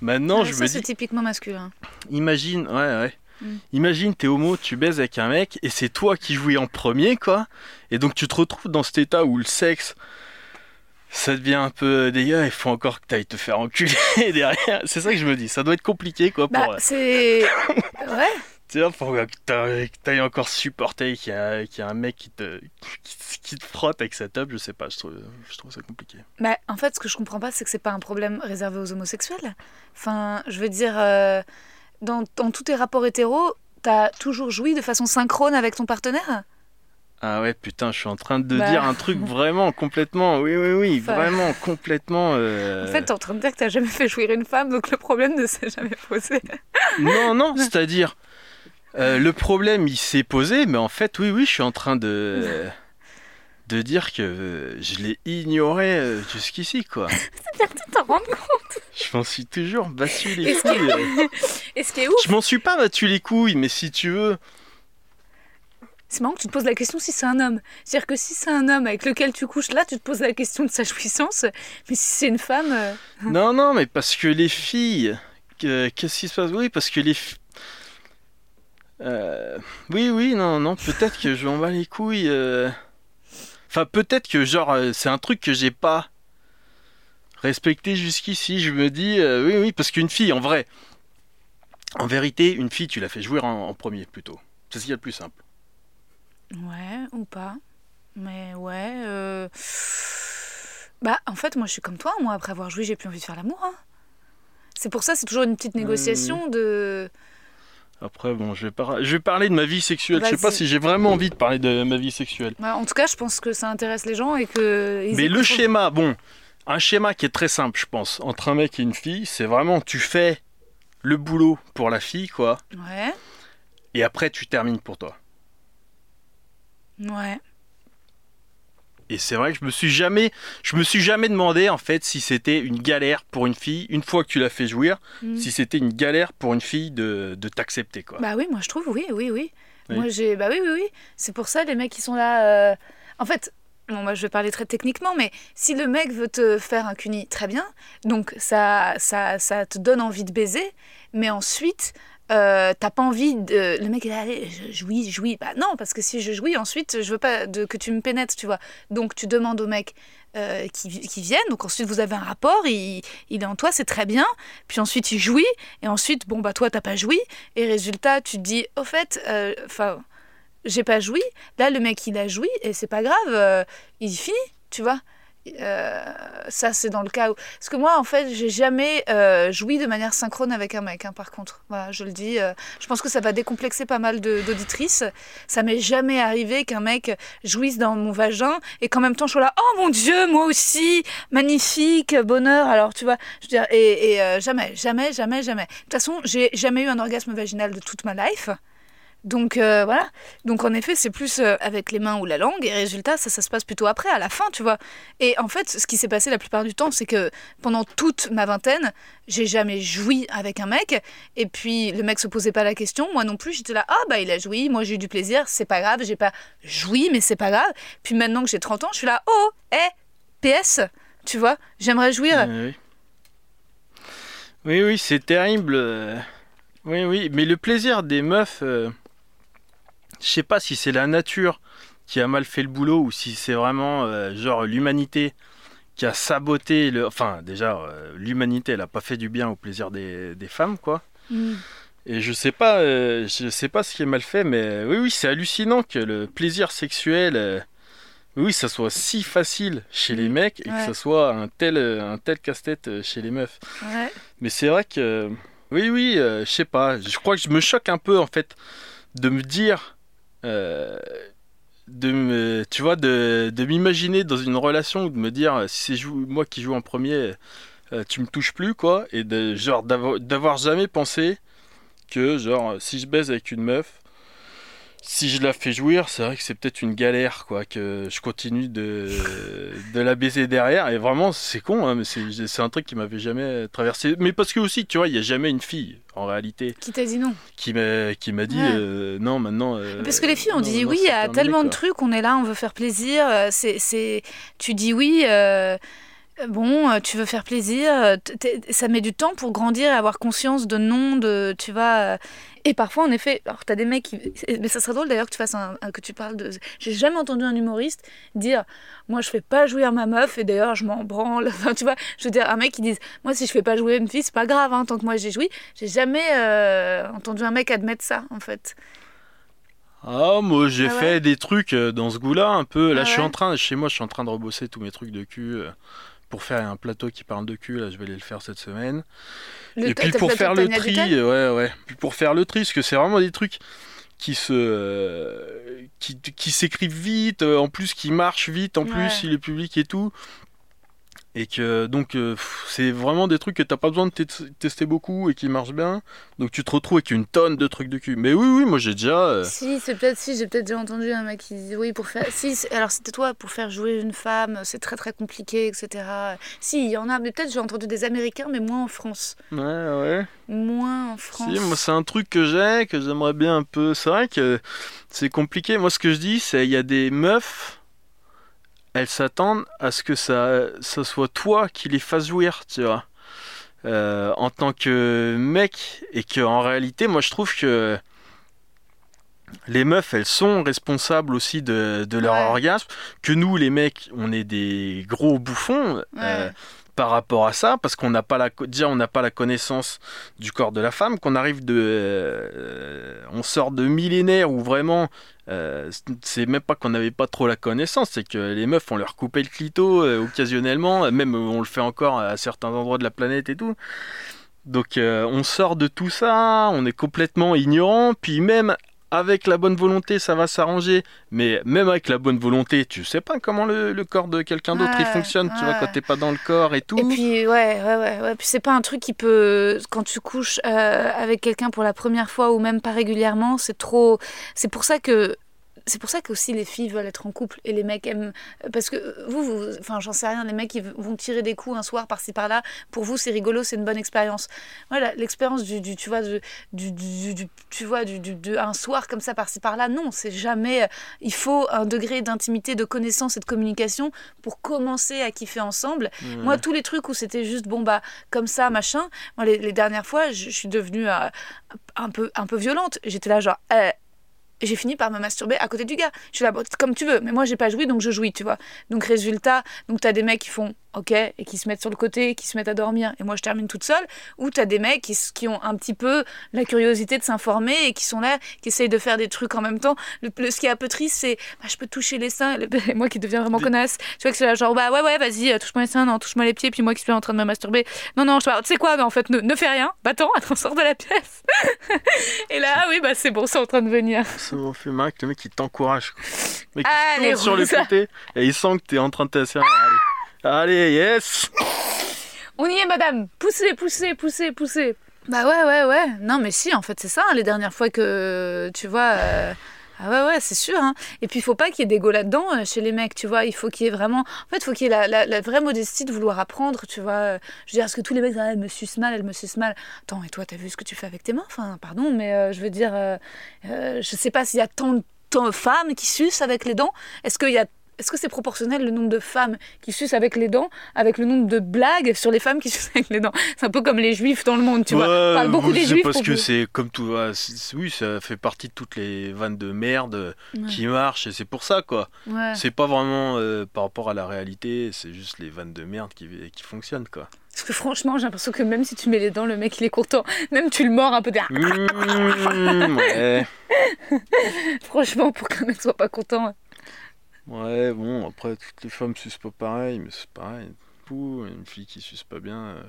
Maintenant, Ouais, je ça, me c'est dis, typiquement masculin. imagine, ouais, ouais. Mhm. Imagine, t'es homo, tu baises avec un mec et c'est toi qui jouis en premier, quoi. Et donc tu te retrouves dans cet état où le sexe, ça devient un peu dégueu. Il faut encore que t'ailles te faire enculer [LAUGHS] derrière. C'est ça que je me dis. Ça doit être compliqué, quoi. Pour, Bah, c'est. [LAUGHS] Ouais. tu vois, pour que t'a- que t'ailles encore supporter qu'il y, a qu'il y a un mec qui te, qui, qui te frotte avec sa tub, je sais pas, je trouve, je trouve ça compliqué. Bah, en fait, ce que je comprends pas, c'est que c'est pas un problème réservé aux homosexuels. Enfin, je veux dire, euh, dans, dans tous tes rapports hétéros, t'as toujours joui de façon synchrone avec ton partenaire? Ah ouais, putain, je suis en train de Bah. dire un truc [LAUGHS] vraiment complètement, oui, oui, oui, Enfin. vraiment complètement. euh, En fait, t'es en train de dire que t'as jamais fait jouir une femme, donc le problème ne s'est jamais posé. [LAUGHS] Non, non, c'est-à-dire, euh, le problème il s'est posé, mais en fait, oui, oui, je suis en train de. [LAUGHS] de dire que euh, je l'ai ignoré euh, jusqu'ici, quoi. [LAUGHS] Tu t'en rends compte Je m'en suis toujours battu les Est-ce couilles. [LAUGHS] euh. Et ce qui est ouf, Je m'en suis pas battu les couilles, mais si tu veux. c'est marrant que tu te poses la question si c'est un homme. C'est-à-dire que si c'est un homme avec lequel tu couches, là, tu te poses la question de sa jouissance. Mais si c'est une femme. euh, Non, non, mais parce que les filles. que- Qu'est-ce qui se passe? Oui, parce que les. Euh, Oui, oui, non, non, peut-être que je m'en bats les couilles. euh. Enfin, peut-être que, genre, euh, c'est un truc que j'ai pas respecté jusqu'ici. Je me dis, euh, oui, oui, parce qu'une fille, en vrai. En vérité, une fille, tu la fais jouer en, en premier plutôt. C'est ce qu'il y a de plus simple. Ouais, ou pas. Mais ouais. euh, Bah, en fait, moi, je suis comme toi. Moi, après avoir joué, j'ai plus envie de faire l'amour. hein. C'est pour ça, c'est toujours une petite négociation de. Après, bon, je vais, par- je vais parler de ma vie sexuelle. Je sais pas si j'ai vraiment envie de parler de ma vie sexuelle. Ouais, en tout cas, je pense que ça intéresse les gens et que. ils Mais le schéma, bon, un schéma qui est très simple, je pense, entre un mec et une fille, c'est vraiment tu fais le boulot pour la fille, quoi, Ouais, et après tu termines pour toi. ouais. Et c'est vrai que je me suis jamais, je me suis jamais demandé en fait si c'était une galère pour une fille une fois que tu l'as fait jouir, Mm. si c'était une galère pour une fille de, de t'accepter, quoi. Bah oui, moi je trouve, oui, oui, oui. Oui. Moi j'ai. Bah oui, oui, oui. C'est pour ça les mecs qui sont là. euh, En fait, bon, moi je vais parler très techniquement, mais si le mec veut te faire un cuni, très bien. Donc ça, ça, ça te donne envie de baiser, mais ensuite. Euh, t'as pas envie de. Le mec est là, allez, je jouis, jouis. Bah non, parce que si je jouis, ensuite, je veux pas de... que tu me pénètres, tu vois. Donc tu demandes au mec euh, qui, qui vienne. Donc ensuite, vous avez un rapport, il, il est en toi, c'est très bien. Puis ensuite, il jouit. Et ensuite, bon, bah toi, t'as pas joui. Et résultat, tu te dis, au fait, euh, enfin, j'ai pas joui. Là, le mec, il a joui et c'est pas grave, euh, il finit, tu vois. Euh, ça, c'est dans le cas où. Parce que moi, en fait, j'ai jamais euh, joui de manière synchrone avec un mec, hein, par contre. Voilà, je le dis. euh, je pense que ça va décomplexer pas mal d'auditrices. Ça m'est jamais arrivé qu'un mec jouisse dans mon vagin et qu'en même temps, je sois là, oh mon Dieu, moi aussi, magnifique, bonheur. Alors, tu vois, je et, et, jamais, jamais, jamais, jamais. De toute façon, j'ai jamais eu un orgasme vaginal de toute ma life. Donc euh, voilà. Donc en effet, c'est plus euh, avec les mains ou la langue. Et résultat, ça, ça se passe plutôt après, à la fin, tu vois. Et en fait, ce qui s'est passé la plupart du temps, c'est que pendant toute ma vingtaine, j'ai jamais joui avec un mec. Et puis le mec se posait pas la question. Moi non plus, j'étais là, ah bah il a joui, moi j'ai eu du plaisir, c'est pas grave, j'ai pas joui, mais c'est pas grave. Puis maintenant que j'ai 30 ans, je suis là, oh, hé, PS, tu vois, j'aimerais jouir. Euh, oui. Oui, oui, c'est terrible. Oui, oui, mais le plaisir des meufs, je sais pas si c'est la nature qui a mal fait le boulot ou si c'est vraiment euh, genre l'humanité qui a saboté le. Enfin, déjà, euh, l'humanité, elle a pas fait du bien au plaisir des, des femmes, quoi. Mm. Et je sais pas, euh, je sais pas ce qui est mal fait, mais oui, oui, c'est hallucinant que le plaisir sexuel. oui, ça soit si facile chez les mecs et Ouais. que ça soit un tel, un tel casse-tête chez les meufs. Ouais. Mais c'est vrai que, oui, oui, je sais pas. Je crois que je me choque un peu en fait de me dire, euh, de tu vois, de, m'imaginer dans une relation ou de me dire, si c'est moi qui joue en premier, euh, tu me touches plus quoi, et de d'avoir jamais pensé que genre si je baise avec une meuf. Si je la fais jouir, c'est vrai que c'est peut-être une galère, quoi, que je continue de, de la baiser derrière. Et vraiment, c'est con, hein, mais c'est un truc qui m'avait jamais traversé. Mais parce que aussi, tu vois, il n'y a jamais une fille, en réalité, Qui t'a dit non qui m'a dit Ouais. euh, non, maintenant. euh, Parce que les filles, on non, dit oui c'est à terminé, tellement de trucs, on est là, on veut faire plaisir. euh, C'est, c'est... Tu dis oui, euh, bon, euh, tu veux faire plaisir. euh, Ça met du temps pour grandir et avoir conscience de non, de, tu vois. euh, Et parfois, en effet, alors t'as des mecs qui. Mais ça serait drôle d'ailleurs que tu fasses un, que tu parles de. J'ai jamais entendu un humoriste dire Moi, je fais pas jouir ma meuf et d'ailleurs, je m'en branle. Enfin, tu vois, je veux dire, un mec qui dise Moi, si je fais pas jouer une fille, c'est pas grave, hein, tant que moi j'ai joui. J'ai jamais euh, entendu un mec admettre ça, en fait. Ah, moi j'ai Ah ouais fait des trucs dans ce goût-là un peu. Là, Ah je suis ouais en train, chez moi, je suis en train de rebosser tous mes trucs de cul pour faire un plateau qui parle de cul. Là, je vais aller le faire cette semaine. Le- Et puis pour faire le tri, ouais, ouais. Puis pour faire le tri, parce que c'est vraiment des trucs qui se, euh, qui, qui s'écrivent vite, euh, en plus qui marchent vite, en Ouais. plus il est public et tout. Et que donc euh, c'est vraiment des trucs que t'as pas besoin de te- tester beaucoup et qui marchent bien. Donc tu te retrouves avec une tonne de trucs de cul. Mais oui, oui, moi j'ai déjà. euh, Si, c'est peut-être si, j'ai peut-être déjà entendu un mec qui disait oui pour faire. Si, alors c'était toi pour faire jouer une femme, c'est très très compliqué, etc. Si, il y en a, mais peut-être j'ai entendu des Américains, mais moins en France, Ouais, ouais. moins en France. Si, moi c'est un truc que j'ai, que j'aimerais bien un peu. C'est vrai que c'est compliqué. Moi ce que je dis, c'est il y a des meufs, elles s'attendent à ce que ça, ça soit toi qui les fasse jouir, tu vois. Euh, en tant que mec, et que en réalité, moi je trouve que les meufs, elles sont responsables aussi de, de leur Ouais. orgasme. Que nous, les mecs, on est des gros bouffons. euh, par rapport à ça, parce qu'on n'a pas la déjà on n'a pas la connaissance du corps de la femme, qu'on arrive de, euh, on sort de millénaires où vraiment, euh, c'est même pas qu'on n'avait pas trop la connaissance, c'est que les meufs on leur coupait le clito euh, occasionnellement, même euh, on le fait encore à certains endroits de la planète et tout. Donc on sort de tout ça, on est complètement ignorant, puis même avec la bonne volonté, ça va s'arranger. Mais même avec la bonne volonté, tu sais pas comment le, le corps de quelqu'un d'autre il Ouais, fonctionne, tu vois, quand t'es pas dans le corps et tout. Et puis ouais, ouais, ouais, ouais. Puis c'est pas un truc qui peut, quand tu couches euh, avec quelqu'un pour la première fois ou même pas régulièrement, c'est trop. C'est pour ça que. C'est pour ça que aussi les filles veulent être en couple et les mecs aiment parce que vous, vous enfin j'en sais rien, les mecs ils vont tirer des coups un soir par-ci par-là. Pour vous c'est rigolo, c'est une bonne expérience. Voilà, l'expérience du, du- tu vois du, du, tu vois du, de un soir comme ça par-ci par-là, non, c'est jamais. Il faut un degré d'intimité, de connaissance et de communication pour commencer à kiffer ensemble. Mmh. Moi, tous les trucs où c'était juste bon bah comme ça machin. Moi, les, les dernières fois, je, je suis devenue euh, un peu un peu violente. J'étais là genre. euh, j'ai fini par me masturber à côté du gars. Je suis là, comme tu veux, mais moi j'ai pas joui donc je jouis, tu vois. Donc résultat, donc t'as des mecs qui font ok et qui se mettent sur le côté, qui se mettent à dormir, et moi je termine toute seule. Ou t'as des mecs qui, qui ont un petit peu la curiosité de s'informer et qui sont là, qui essayent de faire des trucs en même temps. Le, le- ce qui est un peu triste, c'est bah, je peux toucher les seins, et [LAUGHS] moi qui deviens vraiment connasse. Tu vois que c'est là genre bah ouais ouais vas-y euh, touche-moi les seins, non touche-moi les pieds, puis moi qui suis en train de me masturber. Non non je tu sais quoi, non, en fait ne, ne fais rien, va-t'en, [LAUGHS] attends sors de la pièce. [LAUGHS] et là ah oui bah c'est bon, c'est en train de venir. Ça m'a fait marrer que le mec il t'encourage. quoi. Le mec il Ah, tourne sur le côté et il sent que t'es en train de t'asseoir. Allez. Allez, yes On y est, madame. Poussez, poussez, poussez, poussez. Bah ouais, ouais, ouais. Non, mais si, en fait, c'est ça. hein, les dernières fois que, tu vois... euh, Ah ouais, ouais, c'est sûr. hein. Et puis, il faut pas qu'il y ait d'égo là-dedans euh, chez les mecs, tu vois. Il faut qu'il y ait vraiment... En fait, il faut qu'il y ait la, vraie modestie de vouloir apprendre, tu vois. Euh, Je veux dire, est-ce que tous les mecs, ah, elle me suce mal, elle me suce mal. Attends, et toi, t'as vu ce que tu fais avec tes mains? Enfin, pardon, mais euh, je veux dire... euh, je sais pas s'il y a tant de, tant de femmes qui sucent avec les dents. Est-ce qu'il y a... Est-ce que c'est proportionnel le nombre de femmes qui sucent avec les dents avec le nombre de blagues sur les femmes qui [LAUGHS] sucent avec les dents? C'est un peu comme les juifs dans le monde, tu vois. On parle beaucoup Ouais, des juifs. parce que c'est comme tout. ouais, oui, ça fait partie de toutes les vannes de merde Ouais. qui marchent et c'est pour ça quoi. Ouais. C'est pas vraiment euh, par rapport à la réalité, c'est juste les vannes de merde qui, qui fonctionnent quoi. Parce que franchement, j'ai l'impression que même si tu mets les dents, le mec il est content. Même tu le mords un peu. de- Mmh, ouais. [LAUGHS] Franchement, pour qu'un mec soit pas content. Ouais, bon, après, toutes les femmes sucent pas pareil, mais c'est pareil. Pouh, une fille qui suce pas bien. euh,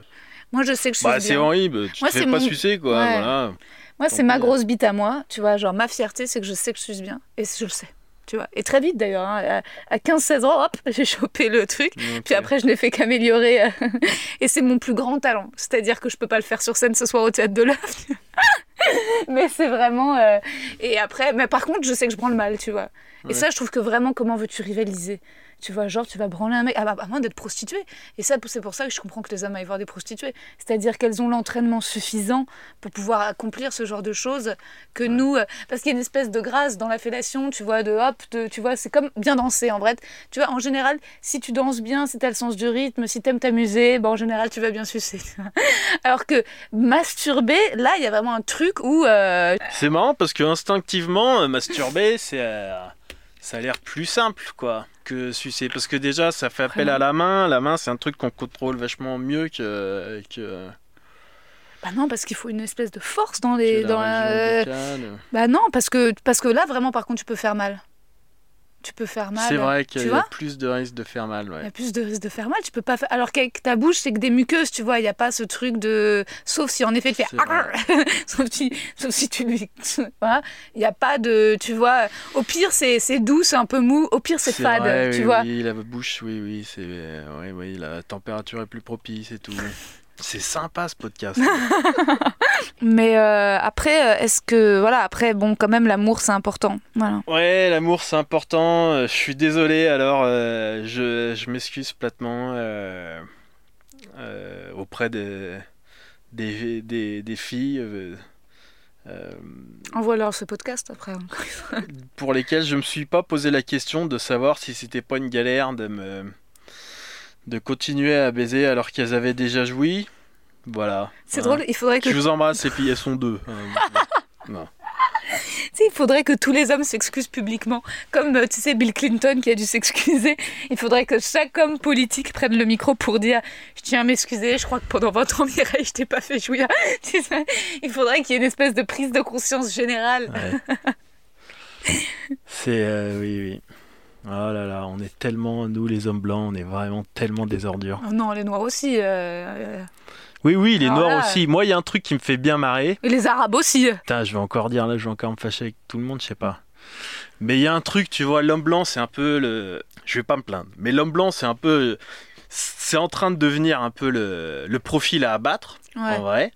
Moi, je sais que je suis Bah, c'est bien. horrible, tu Moi, te fais c'est pas mon- sucer, quoi. Ouais. Voilà. Moi, Tant c'est ma pis. grosse bite à moi, tu vois. Genre, ma fierté, c'est que je sais que je suis bien. Et je le sais, tu vois. Et très vite, d'ailleurs. hein, à à 15-16 ans, hop, [LAUGHS] j'ai chopé le truc. Ok. Puis après, je n'ai fait qu'améliorer. euh, [LAUGHS] et c'est mon plus grand talent. C'est-à-dire que je peux pas le faire sur scène ce soir au théâtre de l'œuf. [LAUGHS] [LAUGHS] mais c'est vraiment. euh, Et après, mais par contre, je sais que je branle mal, tu vois. Ouais. Et ça, je trouve que vraiment, comment veux-tu rivaliser? Tu vois, genre, tu vas branler un mec, à, à moins d'être prostituée. Et ça, c'est pour ça que je comprends que les hommes aillent voir des prostituées. C'est-à-dire qu'elles ont l'entraînement suffisant pour pouvoir accomplir ce genre de choses que nous. euh, Parce qu'il y a une espèce de grâce dans la fellation, tu vois, de hop, de, tu vois, c'est comme bien danser en vrai. Tu vois, en général, si tu danses bien, si t'as le sens du rythme, si t'aimes t'amuser, ben, en général, tu vas bien sucer. [LAUGHS] Alors que masturber, là, il y a vraiment un truc où. euh, C'est marrant parce que instinctivement, euh, masturber, c'est, euh, ça a l'air plus simple, quoi, que sucer. Parce que déjà, ça fait appel Vraiment. à la main. La main, c'est un truc qu'on contrôle vachement mieux que, que, Bah non, parce qu'il faut une espèce de force dans les. dans la-. Bah non, parce que, parce que là, vraiment, par contre, tu peux faire mal. Tu peux faire mal. C'est vrai qu'il y a plus de risque de faire mal, Il y ouais. a plus de risque de faire mal. Tu peux pas faire. Alors qu'avec ta bouche, c'est que des muqueuses, tu vois. Il n'y a pas ce truc de. Sauf si en effet tu fais. [LAUGHS] Sauf, si, sauf si tu lui. [LAUGHS] Voilà. Il n'y a pas de. Tu vois. Au pire, c'est c'est doux, c'est un peu mou. Au pire, c'est fade. vrai, tu oui, vois. Oui, la bouche, oui, oui, c'est, oui, oui, la température est plus propice et tout. [LAUGHS] C'est sympa ce podcast. [LAUGHS] Mais euh, après, euh, est-ce que. Voilà, après, bon, quand même, l'amour, c'est important. Voilà. Ouais, l'amour c'est important. Euh, Je suis désolé, alors euh, je, je m'excuse platement euh, euh, auprès des, des, des, des filles euh, euh, Envoie-leur ce podcast après. pour lesquelles je me suis pas posé la question de savoir si c'était pas une galère de me de continuer à baiser alors qu'elles avaient déjà joui. Voilà. C'est drôle, il faudrait que. Je vous embrasse, ces filles, elles sont deux. hein. Non. [LAUGHS] Il faudrait que tous les hommes s'excusent publiquement. Comme, euh, tu sais, Bill Clinton qui a dû s'excuser. Il faudrait que chaque homme politique prenne le micro pour dire Je tiens à m'excuser, je crois que pendant 20 ans, Mireille, je t'ai pas fait jouir. [LAUGHS] Tu sais, il faudrait qu'il y ait une espèce de prise de conscience générale. Ouais. C'est euh, oui oui. Oh là là, on est tellement nous les hommes blancs, on est vraiment tellement des ordures. Oh non, les noirs aussi. euh, euh, Oui oui, les Alors noirs là, aussi. Moi, il y a un truc qui me fait bien marrer. et les arabes aussi. Putain, je vais encore dire là, je vais encore me fâcher avec tout le monde, je sais pas. Mais il y a un truc, tu vois, l'homme blanc, c'est un peu le je vais pas me plaindre, mais l'homme blanc, c'est un peu c'est en train de devenir un peu le, le profil à abattre Ouais. en vrai.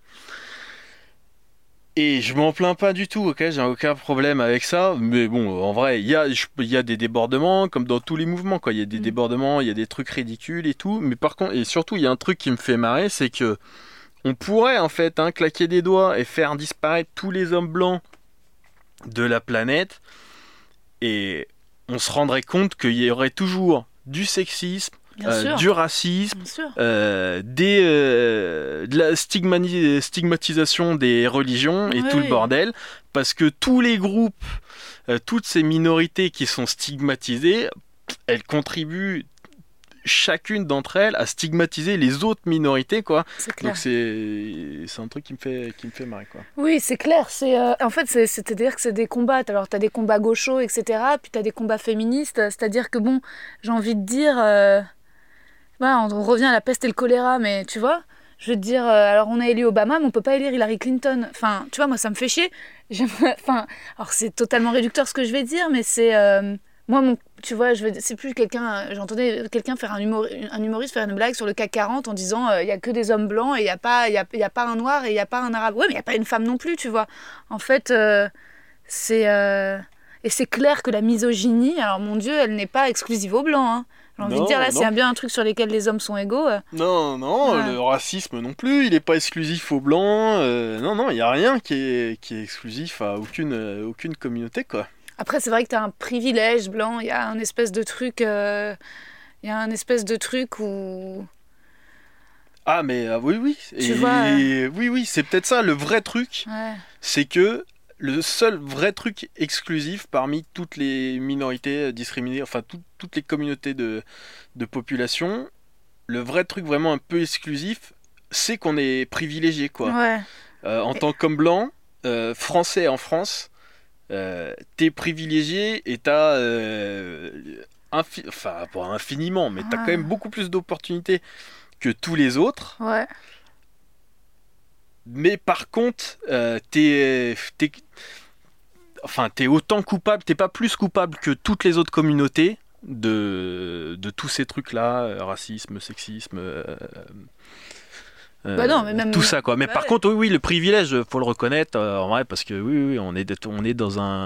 Et je m'en plains pas du tout, ok, j'ai aucun problème avec ça. Mais bon, en vrai, il y a, y des débordements, comme dans tous les mouvements, quoi. Il y a des Mm. débordements, il y a des trucs ridicules et tout. Mais par contre, et surtout, il y a un truc qui me fait marrer, c'est que on pourrait en fait hein, claquer des doigts et faire disparaître tous les hommes blancs de la planète. Et on se rendrait compte qu'il y aurait toujours du sexisme, euh, du racisme euh, des, euh, de la stigmatisation des religions et Oui, tout le bordel, parce que tous les groupes, toutes ces minorités qui sont stigmatisées, elles contribuent chacune d'entre elles à stigmatiser les autres minorités quoi C'est donc c'est c'est un truc qui me fait qui me fait marrer quoi Oui, c'est clair. C'est euh, en fait, c'est- c'est-à-dire que c'est des combats. Alors, tu as des combats gauchos, etc. Puis tu as des combats féministes. C'est-à-dire que bon, j'ai envie de dire, euh, on, revient à la peste et le choléra, mais tu vois, je veux dire, euh, alors on a élu Obama, mais on peut pas élire Hillary Clinton. Enfin, tu vois, moi ça me fait chier. [LAUGHS] Enfin, alors c'est totalement réducteur ce que je vais dire, mais c'est euh, moi mon, tu vois, je c'est plus quelqu'un. euh, J'entendais quelqu'un faire un, humor, un humoriste faire une blague sur le CAC 40 en disant euh, il y a que des hommes blancs et il y a pas, il y a, y a pas un noir et il y a pas un arabe. Ouais, mais il y a pas une femme non plus, tu vois. En fait, euh, c'est euh, et c'est clair que la misogynie, alors mon Dieu, elle n'est pas exclusive aux blancs. Hein. J'ai envie de dire là, c'est bien un truc sur lequel les hommes sont égaux. euh. non non Ouais. le racisme non plus il n'est pas exclusif aux blancs euh, non non il y a rien qui est qui est exclusif à aucune euh, aucune communauté quoi Après, c'est vrai que tu as un privilège blanc, il y a un espèce de truc. euh, Il y a un espèce de truc où. Ah mais euh, oui oui Tu et vois, oui oui c'est peut-être ça le vrai truc Ouais. c'est que le seul vrai truc exclusif parmi toutes les minorités euh, discriminées enfin tout- toutes les communautés de, de population le vrai truc vraiment un peu exclusif c'est qu'on est privilégié quoi Ouais. Euh, en tant qu'homme blanc euh, français en France euh, t'es privilégié et t'as infi- enfin pas infiniment, mais t'as quand même beaucoup plus d'opportunités que tous les autres. Ouais. Mais par contre, euh, t'es- enfin, t'es autant coupable, t'es pas plus coupable que toutes les autres communautés de, de tous ces trucs-là, euh, racisme, sexisme. euh, euh, Bah non, mais même- tout ça quoi. Mais Bah par ouais. contre, oui, oui, le privilège, faut le reconnaître en vrai, parce que oui, oui, on est, on est dans un,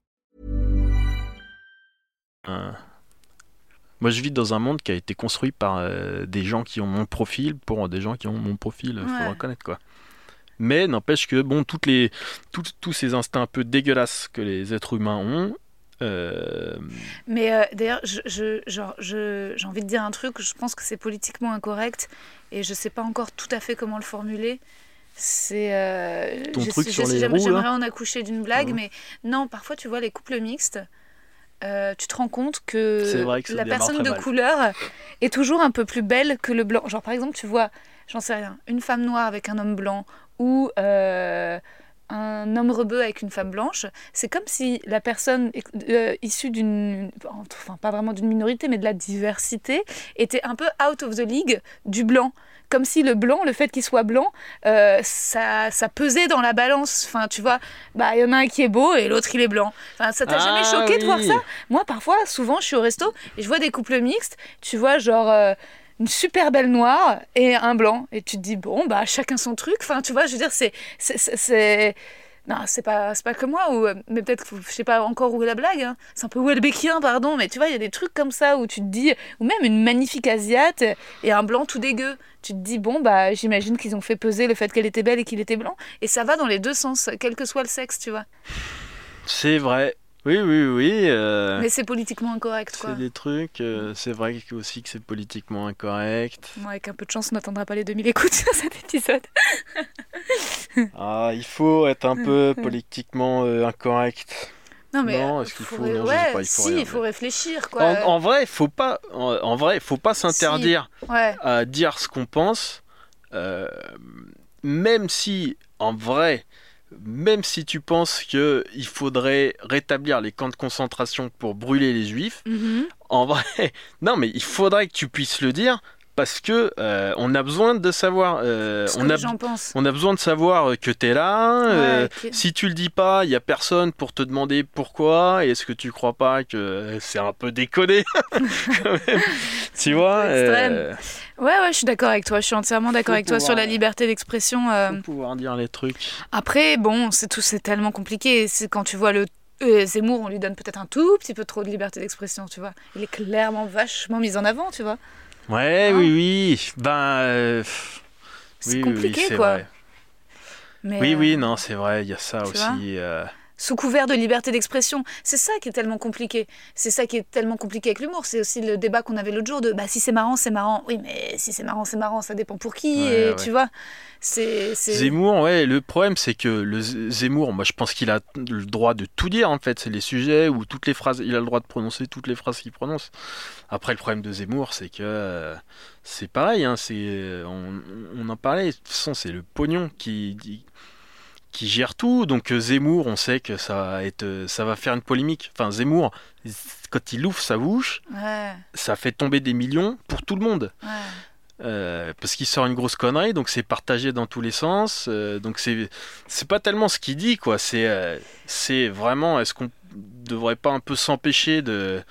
Un- Moi, je vis dans un monde qui a été construit par euh, des gens qui ont mon profil pour des gens qui ont mon profil, il faut Ouais. reconnaître quoi. Mais n'empêche que bon, toutes les, tous ces instincts un peu dégueulasses que les êtres humains ont, euh, Mais euh, d'ailleurs, je, je- genre, je- j'ai envie de dire un truc, je pense que c'est politiquement incorrect et je sais pas encore tout à fait comment le formuler. C'est. euh, Ton je- truc sur les j'aimerais- en accoucher d'une blague, Ouais. mais non, parfois tu vois les couples mixtes. Euh, tu te rends compte que, vrai que ça la personne de mal. couleur est toujours un peu plus belle que le blanc. Genre par exemple, tu vois, j'en sais rien, une femme noire avec un homme blanc ou euh, un homme rebeu avec une femme blanche, c'est comme si la personne euh, issue d'une, enfin pas vraiment d'une minorité, mais de la diversité, était un peu out of the league du blanc. Comme si le blanc, le fait qu'il soit blanc, euh, ça, ça pesait dans la balance. Enfin, tu vois, bah il y en a un qui est beau et l'autre il est blanc. Enfin, ça t'a jamais Ah choqué de voir ça? Moi, parfois, souvent, je suis au resto et je vois des couples mixtes. Tu vois, genre euh, une super belle noire et un blanc, et tu te dis bon, bah chacun son truc. Enfin, tu vois, je veux dire, c'est, c'est, c'est- c'est- non, c'est pas, c'est pas que moi, ou, euh, mais peut-être je sais pas encore où est la blague. hein. C'est un peu Welbeckien, pardon, mais tu vois, il y a des trucs comme ça où tu te dis, ou même une magnifique asiate et un blanc tout dégueu. Tu te dis bon, bah j'imagine qu'ils ont fait peser le fait qu'elle était belle et qu'il était blanc, et ça va dans les deux sens, quel que soit le sexe, tu vois. c'est vrai. Oui, oui, oui. euh, Mais c'est politiquement incorrect, quoi. c'est des trucs. euh, c'est vrai aussi que c'est politiquement incorrect. Bon, avec un peu de chance, on n'atteindra pas les 2000 écoutes sur cet épisode. [LAUGHS] Ah, il faut être un peu politiquement euh, incorrect. Non, mais. Non, est-ce qu'il faut ré- Non, je ouais, sais pas, il faut si, il faut réfléchir, quoi. En, en vrai, faut pas. En, en vrai, faut pas s'interdire Ouais, à dire ce qu'on pense, euh, même si, en vrai, même si tu penses que il faudrait rétablir les camps de concentration pour brûler les juifs, mhm. en vrai, [LAUGHS] non, mais il faudrait que tu puisses le dire parce que euh, on a besoin de savoir. euh, on que a j'en pense. on a besoin de savoir que tu es là. euh. Si tu le dis pas, il y a personne pour te demander pourquoi. Est-ce que tu crois pas que c'est un peu déconné [LAUGHS] Tu [LAUGHS] vois extrême. euh, Ouais, ouais, je suis d'accord avec toi. Je suis entièrement d'accord avec toi sur la liberté d'expression. euh. pouvoir dire les trucs. Après, bon, c'est tout, c'est tellement compliqué. C'est quand tu vois le euh, Zemmour, on lui donne peut-être un tout petit peu trop de liberté d'expression, tu vois. Il est clairement vachement mis en avant, tu vois. Ouais, Hein oui, oui. Ben. euh, C'est oui, oui, compliqué, c'est quoi. vrai. Mais, Oui, euh, oui, non, c'est vrai, il y a ça aussi. euh, sous couvert de liberté d'expression. C'est ça qui est tellement compliqué. C'est ça qui est tellement compliqué avec l'humour. C'est aussi le débat qu'on avait l'autre jour de bah si c'est marrant, c'est marrant. Oui, mais si c'est marrant, c'est marrant, ça dépend pour qui. Ouais, et ouais. tu vois, c'est. c'est- Zemmour, ouais, le problème c'est que le Zemmour, moi je pense qu'il a le droit de tout dire en fait, c'est les sujets ou toutes les phrases, il a le droit de prononcer toutes les phrases qu'il prononce. Après le problème de Zemmour, c'est que euh, c'est pareil, hein, c'est, euh, on, on en parlait, de toute façon c'est le pognon qui, qui, qui gère tout, donc euh, Zemmour, on sait que ça va, être, euh, ça va faire une polémique. Enfin Zemmour, quand il ouvre sa bouche, Ouais, ça fait tomber des millions pour tout le monde. ouais. Euh, parce qu'il sort une grosse connerie, donc c'est partagé dans tous les sens. euh, donc c'est c'est pas tellement ce qu'il dit, quoi. C'est euh, c'est vraiment est-ce qu'on devrait pas un peu s'empêcher de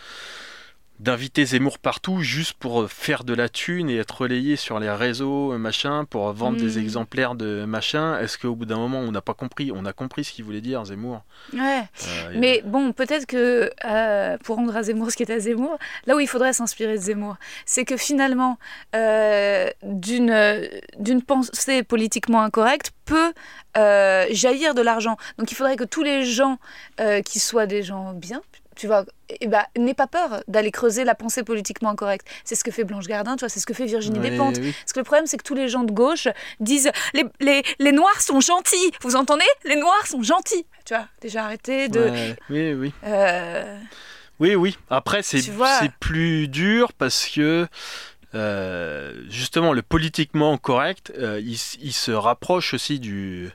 d'inviter Zemmour partout juste pour faire de la thune et être relayé sur les réseaux, euh, machin, pour vendre des Mm. exemplaires de machin. Est-ce qu'au bout d'un moment on n'a pas compris? On a compris ce qu'il voulait dire, Zemmour. Ouais. Euh, Mais bon, peut-être que euh, pour rendre à Zemmour ce qui est à Zemmour, là où il faudrait s'inspirer de Zemmour, c'est que finalement, euh, d'une euh, d'une pensée politiquement incorrecte peut euh, jaillir de l'argent. Donc il faudrait que tous les gens euh, qui soient des gens bien, tu vois. Et bah, n'aie pas peur d'aller creuser la pensée politiquement incorrecte. C'est ce que fait Blanche Gardin, tu vois, c'est ce que fait Virginie Despentes. oui. Parce que le problème, c'est que tous les gens de gauche disent les, les, les Noirs sont gentils. Vous entendez? Les Noirs sont gentils. Tu vois, déjà arrêtez de. Ouais, oui, oui. Euh, Oui, oui. Après, c'est plus dur parce que euh, justement, le politiquement correct, euh, il se rapproche aussi du,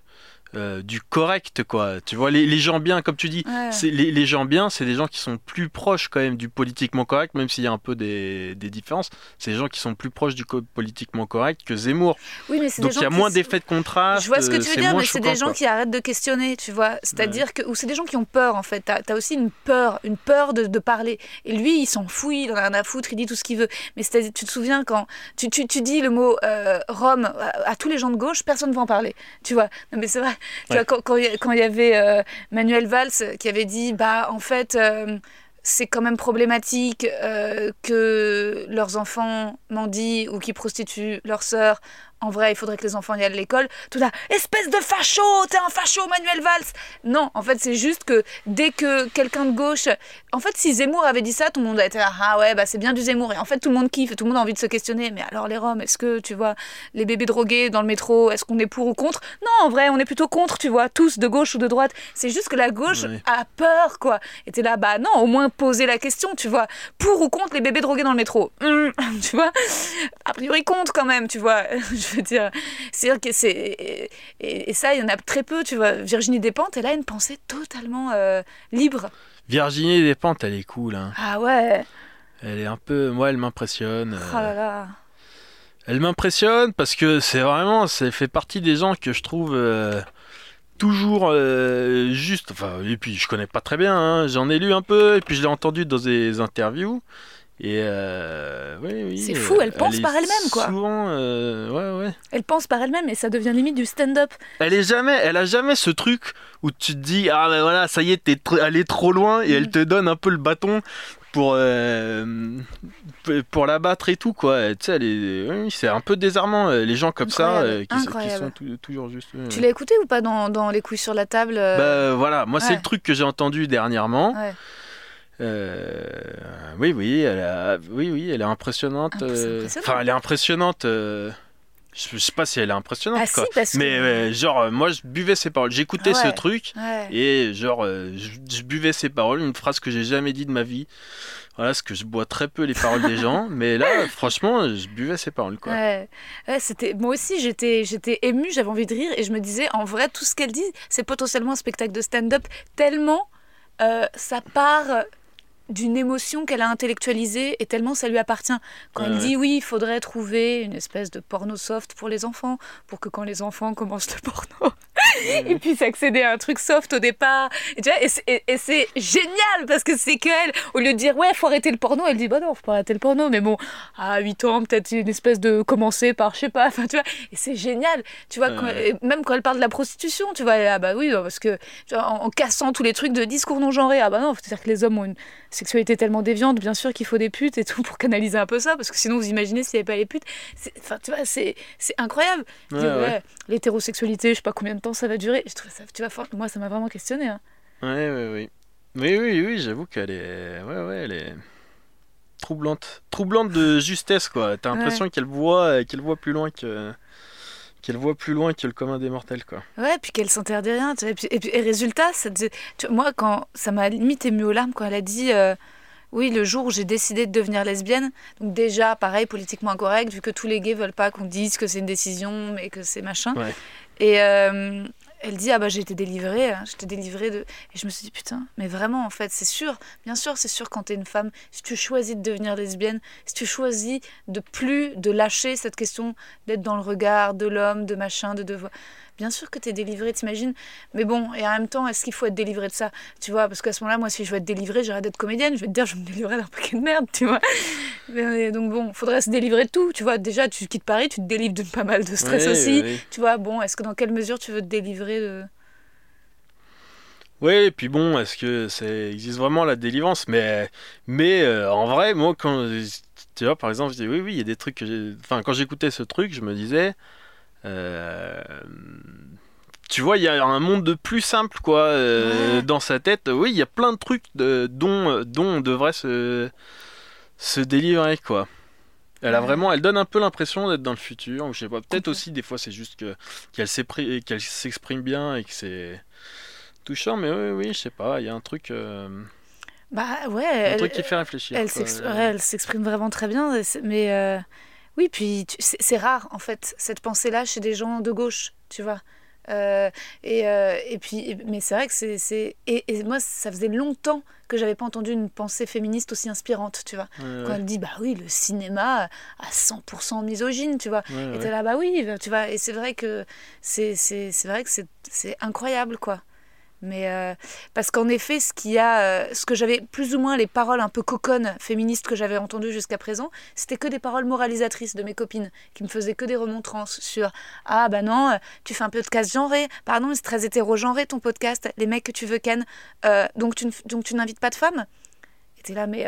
euh, du correct, quoi. Tu vois, les, les gens bien, comme tu dis, ouais. c'est- les, les gens bien, c'est des gens qui sont plus proches quand même du politiquement correct, même s'il y a un peu des, des différences. C'est des gens qui sont plus proches du co- politiquement correct que Zemmour. Oui, mais Donc des il y a moins d'effets de contraste. Je vois ce que euh, tu veux dire, mais c'est des gens quoi. qui arrêtent de questionner, tu vois. C'est-à-dire que. Ou c'est des gens qui ont peur, en fait. T'as as aussi une peur, une peur de, de parler. Et lui, il s'en fout, il en a rien à foutre, il dit tout ce qu'il veut. Mais c'est-à-dire, tu te souviens quand tu, tu, tu dis le mot euh, Rome à, à tous les gens de gauche, personne ne va en parler. Tu vois. Non, mais c'est vrai. Tu Ouais. vois, quand, quand il y a- quand il y avait euh, Manuel Valls qui avait dit, bah, en fait. euh, c'est quand même problématique euh, que leurs enfants mendient ou qui prostituent leurs sœurs. En vrai, il faudrait que les enfants y aillent à l'école. Tout là, espèce de facho, t'es un facho, Manuel Valls. Non, en fait, c'est juste que dès que quelqu'un de gauche, en fait, si Zemmour avait dit ça, tout le monde a été là, ah ouais, bah c'est bien du Zemmour. Et en fait, tout le monde kiffe, tout le monde a envie de se questionner. Mais alors les Roms, est-ce que tu vois les bébés drogués dans le métro, est-ce qu'on est pour ou contre? Non, en vrai, on est plutôt contre, tu vois, tous de gauche ou de droite. C'est juste que la gauche a peur, quoi. Et t'es là, bah non, au moins poser la question, tu vois, pour ou contre les bébés drogués dans le métro? Hum, [LAUGHS] tu vois, a priori contre quand même, tu vois. [LAUGHS] Je veux dire, c'est que c'est et, et ça, il y en a très peu, tu vois. Virginie Despentes, elle a une pensée totalement euh, libre. Virginie Despentes, elle est cool. Hein. Ah ouais, Elle est un peu. Moi, elle m'impressionne. oh euh, là là. Elle m'impressionne parce que c'est vraiment, ça fait partie des gens que je trouve euh, toujours euh, juste. Enfin, et puis je connais pas très bien, hein, j'en ai lu un peu et puis je l'ai entendu dans des interviews. Et euh, oui, oui. C'est fou, elle pense est par elle-même, quoi. Souvent, euh, ouais, ouais. Elle pense par elle-même et ça devient limite du stand-up. Elle est jamais, elle a jamais ce truc où tu te dis ah ben voilà, ça y est, t'es tr- allé trop loin et Mm. elle te donne un peu le bâton pour euh, pour la battre et tout quoi. Tu sais, elle est, oui, c'est un peu désarmant euh, les gens comme ça Incroyable, qui, sont tou- toujours juste. Tu l'as écouté ou pas dans, dans Les couilles sur la table Bah voilà, moi c'est le truc que j'ai entendu dernièrement. Ouais. Euh, oui, oui, elle a- oui, oui, elle est impressionnante. Euh, impressionnant. Enfin, elle est impressionnante. euh, je sais pas si elle est impressionnante Ah si, que... Mais euh, genre, moi je buvais ses paroles. J'écoutais ce truc. Ouais. Et genre, je, je buvais ces paroles, une phrase que j'ai jamais dit de ma vie. Voilà, parce que je bois très peu les paroles des gens, [LAUGHS] mais là, franchement, je buvais ces paroles, quoi. Ouais, c'était moi aussi j'étais j'étais émue, j'avais envie de rire et je me disais en vrai tout ce qu'elle dit c'est potentiellement un spectacle de stand-up tellement ça part d'une émotion qu'elle a intellectualisée et tellement ça lui appartient. Quand Ouais, elle ouais. dit oui, il faudrait trouver une espèce de porno soft pour les enfants, pour que quand les enfants commencent le porno, [LAUGHS] ils puissent accéder à un truc soft au départ. Et, tu vois, et c'est- et- c'est génial parce que c'est qu'elle, au lieu de dire ouais, faut arrêter le porno, elle dit bah non, faut pas arrêter le porno, mais bon, à 8 ans, peut-être une espèce de commencer par, je sais pas, [LAUGHS] enfin tu vois, et c'est génial, tu vois, quand- même quand elle parle de la prostitution, tu vois, ah bah oui, parce que tu vois, en, en cassant tous les trucs de discours non genrés, ah bah non, c'est-à-dire que les hommes ont une sexualité tellement déviante, bien sûr qu'il faut des putes et tout pour canaliser un peu ça, parce que sinon vous imaginez s'il n'y avait pas les putes, C'est- enfin tu vois, c'est incroyable. Elle dit, Ouais, ouais. ouais, L'hétérosexualité, je sais pas combien de temps ça va durer, je trouve ça, tu vois, for- moi ça m'a vraiment questionné. Hein. Ouais, ouais, oui. Oui, oui, oui, j'avoue qu'elle est. Ouais, ouais, elle est. Troublante. Troublante de justesse, quoi. T'as l'impression qu'elle voit, qu'elle voit plus loin que. Qu'elle voit plus loin que le commun des mortels, quoi. Ouais, puis qu'elle s'interdit rien. tu vois, Et, puis, et, puis- et résultat, ça tu vois, moi, quand ça m'a limite ému aux larmes quand elle a dit euh, Oui, le jour où j'ai décidé de devenir lesbienne, donc déjà, pareil, politiquement incorrect, vu que tous les gays veulent pas qu'on dise que c'est une décision, mais que c'est machin. Ouais. Et euh, elle dit Ah bah j'ai été délivrée, hein, j'étais délivrée de. Et je me suis dit Putain, mais vraiment, en fait, c'est sûr, bien sûr, c'est sûr, quand t'es une femme, si tu choisis de devenir lesbienne, si tu choisis de plus de lâcher cette question d'être dans le regard de l'homme, de machin, de devoir. Bien sûr que t'es délivrée, t'imagines. Mais bon, et en même temps, est-ce qu'il faut être délivré de ça Tu vois, parce qu'à ce moment-là, moi, si je veux être délivrée, j'arrête d'être comédienne. Je vais te dire, je vais me délivrer d'un paquet de merde, tu vois. Mais, donc bon, faudrait se délivrer de tout, tu vois. Déjà, tu quittes Paris, tu te délivres de pas mal de stress aussi. Tu vois, bon, est-ce que dans quelle mesure tu veux te délivrer de. Oui, et puis bon, est-ce que ça existe vraiment la délivrance? Mais, mais euh, en vrai, moi, quand tu vois, par exemple, je dis oui, oui, il y a des trucs que j'ai. Enfin, quand j'écoutais ce truc, je me disais, euh, tu vois, il y a un monde de plus simple, quoi, euh, Ouais. dans sa tête. Oui, il y a plein de trucs de, dont, dont on devrait se, se délivrer, quoi. Elle a vraiment, elle donne un peu l'impression d'être dans le futur. ou Je sais pas. Peut-être aussi des fois c'est juste que qu'elle s'exprime bien et que c'est touchant. Mais oui, oui, je sais pas. Il y a un truc, euh, Bah ouais, un elle, truc qui fait réfléchir. elle s'exprime vraiment très bien. Mais euh, oui, puis c'est rare en fait cette pensée-là chez des gens de gauche, tu vois. Euh, et, euh, et puis, mais c'est vrai que c'est, c'est- et, et moi, ça faisait longtemps que j'avais pas entendu une pensée féministe aussi inspirante, tu vois. Ouais, Quand ouais, elle dit, bah oui, le cinéma à 100% misogyne, tu vois. ouais, Et t'es là, bah oui, tu vois. Et c'est vrai que c'est, c'est, c'est vrai que c'est, c'est incroyable, quoi. Mais euh, parce qu'en effet, ce qu'il y a, euh, ce que j'avais plus ou moins les paroles un peu coconnes féministes que j'avais entendues jusqu'à présent, c'était que des paroles moralisatrices de mes copines qui me faisaient que des remontrances sur ah bah non, euh, tu fais un podcast genré, pardon, c'est très hétéro-genré ton podcast, les mecs que tu veux ken, euh, donc tu donc tu n'invites pas de femmes. Et là, mais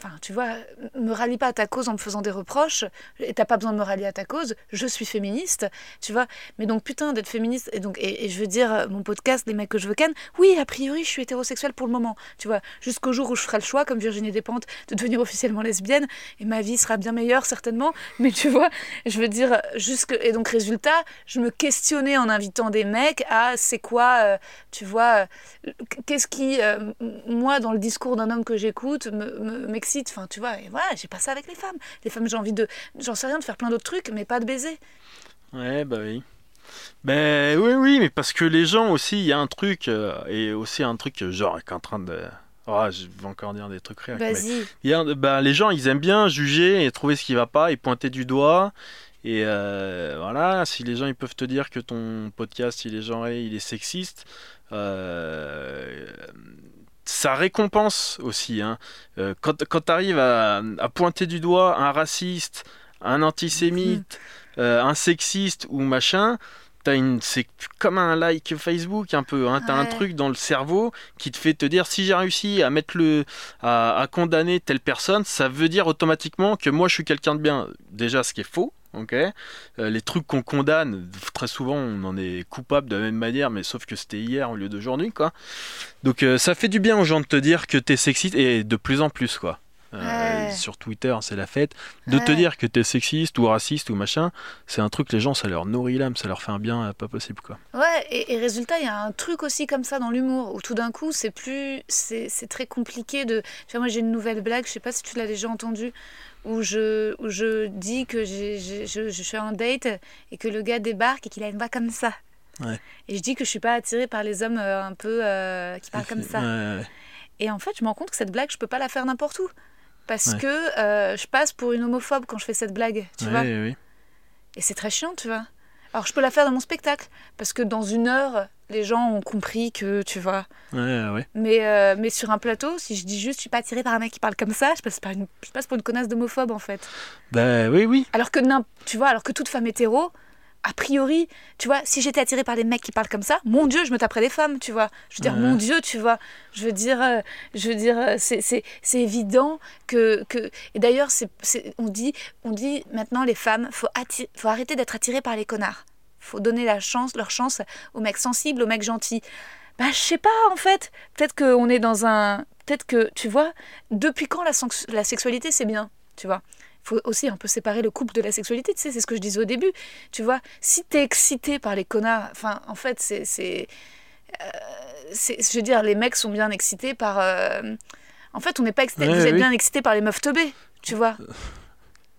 Enfin, tu vois, me rallie pas à ta cause en me faisant des reproches, et t'as pas besoin de me rallier à ta cause, je suis féministe, tu vois. Mais donc, putain, d'être féministe, et donc, et, je veux dire, euh, mon podcast, Les mecs que je veux ken, oui, a priori, je suis hétérosexuelle pour le moment, tu vois. Jusqu'au jour où je ferai le choix, comme Virginie Despentes, de devenir officiellement lesbienne, et ma vie sera bien meilleure, certainement, [LAUGHS] mais tu vois, je veux dire, jusque. Et donc, résultat, je me questionnais en invitant des mecs à c'est quoi, euh, tu vois, euh, qu'est-ce qui, moi, dans le discours d'un homme que j'écoute, me- me- m'excite. Enfin, tu vois, et voilà, j'ai pas ça avec les femmes. Les femmes, j'ai envie de, j'en sais rien, de faire plein d'autres trucs, mais pas de baiser. Ouais, bah oui. Ben oui, oui, mais parce que les gens aussi, il y a un truc, euh, et aussi un truc, euh, genre, qui est en train de. Ah, je vais encore dire des trucs mais Vas-y. ben, les gens, ils aiment bien juger et trouver ce qui va pas et pointer du doigt. Et euh, voilà, si les gens ils peuvent te dire que ton podcast il est genré, il est sexiste, euh, ça récompense aussi. Hein. Euh, quand quand tu arrives à, à pointer du doigt un raciste, un antisémite, euh, un sexiste ou machin, une, c'est comme un like Facebook un peu. Hein. T'as un Ouais. truc dans le cerveau qui te fait te dire si j'ai réussi à mettre le, à, à condamner telle personne, ça veut dire automatiquement que moi je suis quelqu'un de bien. Déjà, ce qui est faux. Ok, Euh, les trucs qu'on condamne, très souvent on en est coupable de la même manière, mais sauf que c'était hier au lieu d'aujourd'hui, quoi. Donc euh, ça fait du bien aux gens de te dire que t'es sexiste et de plus en plus, quoi. Euh, Ouais. Sur Twitter, c'est la fête. De te dire que t'es sexiste ou raciste ou machin, c'est un truc les gens, ça leur nourrit l'âme, ça leur fait un bien pas possible, quoi. Ouais, et, et résultat, il y a un truc aussi comme ça dans l'humour, où tout d'un coup, c'est plus. C'est c'est très compliqué de. Tu vois, moi, j'ai une nouvelle blague, je sais pas si tu l'as déjà entendue, où je, où je dis que j'ai- je, je fais un date et que le gars débarque et qu'il a une voix comme ça. Ouais. Et je dis que je suis pas attirée par les hommes euh, un peu euh, qui parlent comme ça. Ouais. Et en fait, je me rends compte que cette blague, je peux pas la faire n'importe où. Parce que euh, je passe pour une homophobe quand je fais cette blague, tu vois. Et c'est très chiant, tu vois. Alors, je peux la faire dans mon spectacle, parce que dans une heure, les gens ont compris que, tu vois. Ouais, ouais, ouais. Mais, euh, mais sur un plateau, si je dis juste, je suis pas attirée par un mec qui parle comme ça, je passe, par une, je passe pour une connasse d'homophobe, en fait. Bah oui, oui. Alors que, tu vois, alors que toute femme hétéro, a priori, tu vois, si j'étais attirée par des mecs qui parlent comme ça, mon Dieu, je me taperais des femmes, tu vois. Je veux dire, Ouais. mon Dieu, tu vois. Je veux dire, euh, je veux dire, euh, c'est, c'est, c'est évident que, que... Et d'ailleurs, c'est, c'est- on, dit, on dit maintenant, les femmes, faut, atti- faut arrêter d'être attirées par les connards. faut donner la chance, leur chance aux mecs sensibles, aux mecs gentils. Bah, je sais pas, en fait. Peut-être qu'on est dans un... Peut-être que, tu vois, depuis quand la, la sexualité, c'est bien, tu vois faut aussi un peu séparer le couple de la sexualité, tu sais, c'est ce que je disais au début. Tu vois, si t'es excité par les connards, enfin, en fait, c'est. c'est, euh, je veux dire, les mecs sont bien excités par. euh, En fait, on n'est pas excité. Ouais, vous êtes oui. bien excités par les meufs teubées, tu vois.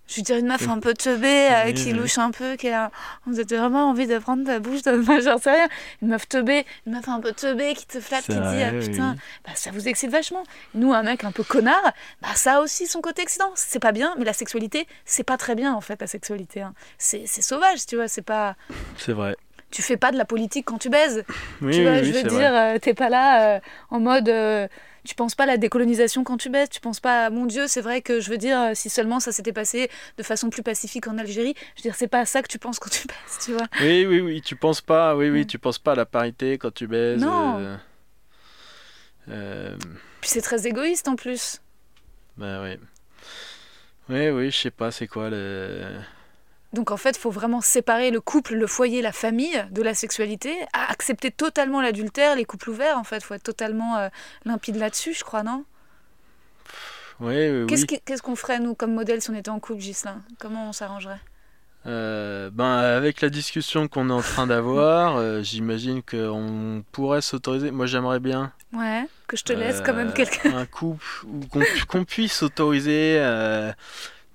Je veux dire, une meuf un peu teubée, euh, qui louche un peu, qui a. Vraiment envie de prendre ta bouche, de... j'en sais rien. Une meuf teubée, une meuf un peu teubée qui te flatte, qui dit, ah putain, oui. bah, ça vous excite vachement. Nous, un mec un peu connard, bah, ça a aussi son côté excitant. C'est pas bien, mais la sexualité, c'est pas très bien en fait, la sexualité. hein. C'est sauvage, tu vois, c'est pas. C'est vrai. Tu fais pas de la politique quand tu baises. Oui, tu vois, oui, je veux dire, euh, t'es pas là euh, en mode. euh, tu penses pas à la décolonisation quand tu baises, tu penses pas, à, mon Dieu, c'est vrai que je veux dire, euh, si seulement ça s'était passé de façon plus pacifique en Algérie, je veux dire, c'est pas à ça que tu penses quand tu [LAUGHS] baises, tu vois. Oui, oui, oui, tu penses pas, oui, oui, tu penses pas à la parité quand tu baises. Non. euh, euh, Puis c'est très égoïste en plus. bah oui. Oui, oui, je sais pas, c'est quoi le. Donc en fait, il faut vraiment séparer le couple, le foyer, la famille de la sexualité, accepter totalement l'adultère, les couples ouverts, en fait, il faut être totalement euh, limpide là-dessus, je crois, non? Oui, Qu'est-ce oui. qu'on ferait, nous, comme modèle, si on était en couple, Gislain Comment on s'arrangerait? Euh, ben, avec la discussion qu'on est en train d'avoir, euh, j'imagine qu'on pourrait s'autoriser. Moi, j'aimerais bien Ouais, que je te laisse quand même quelqu'un. un couple où qu'on puisse s'autoriser,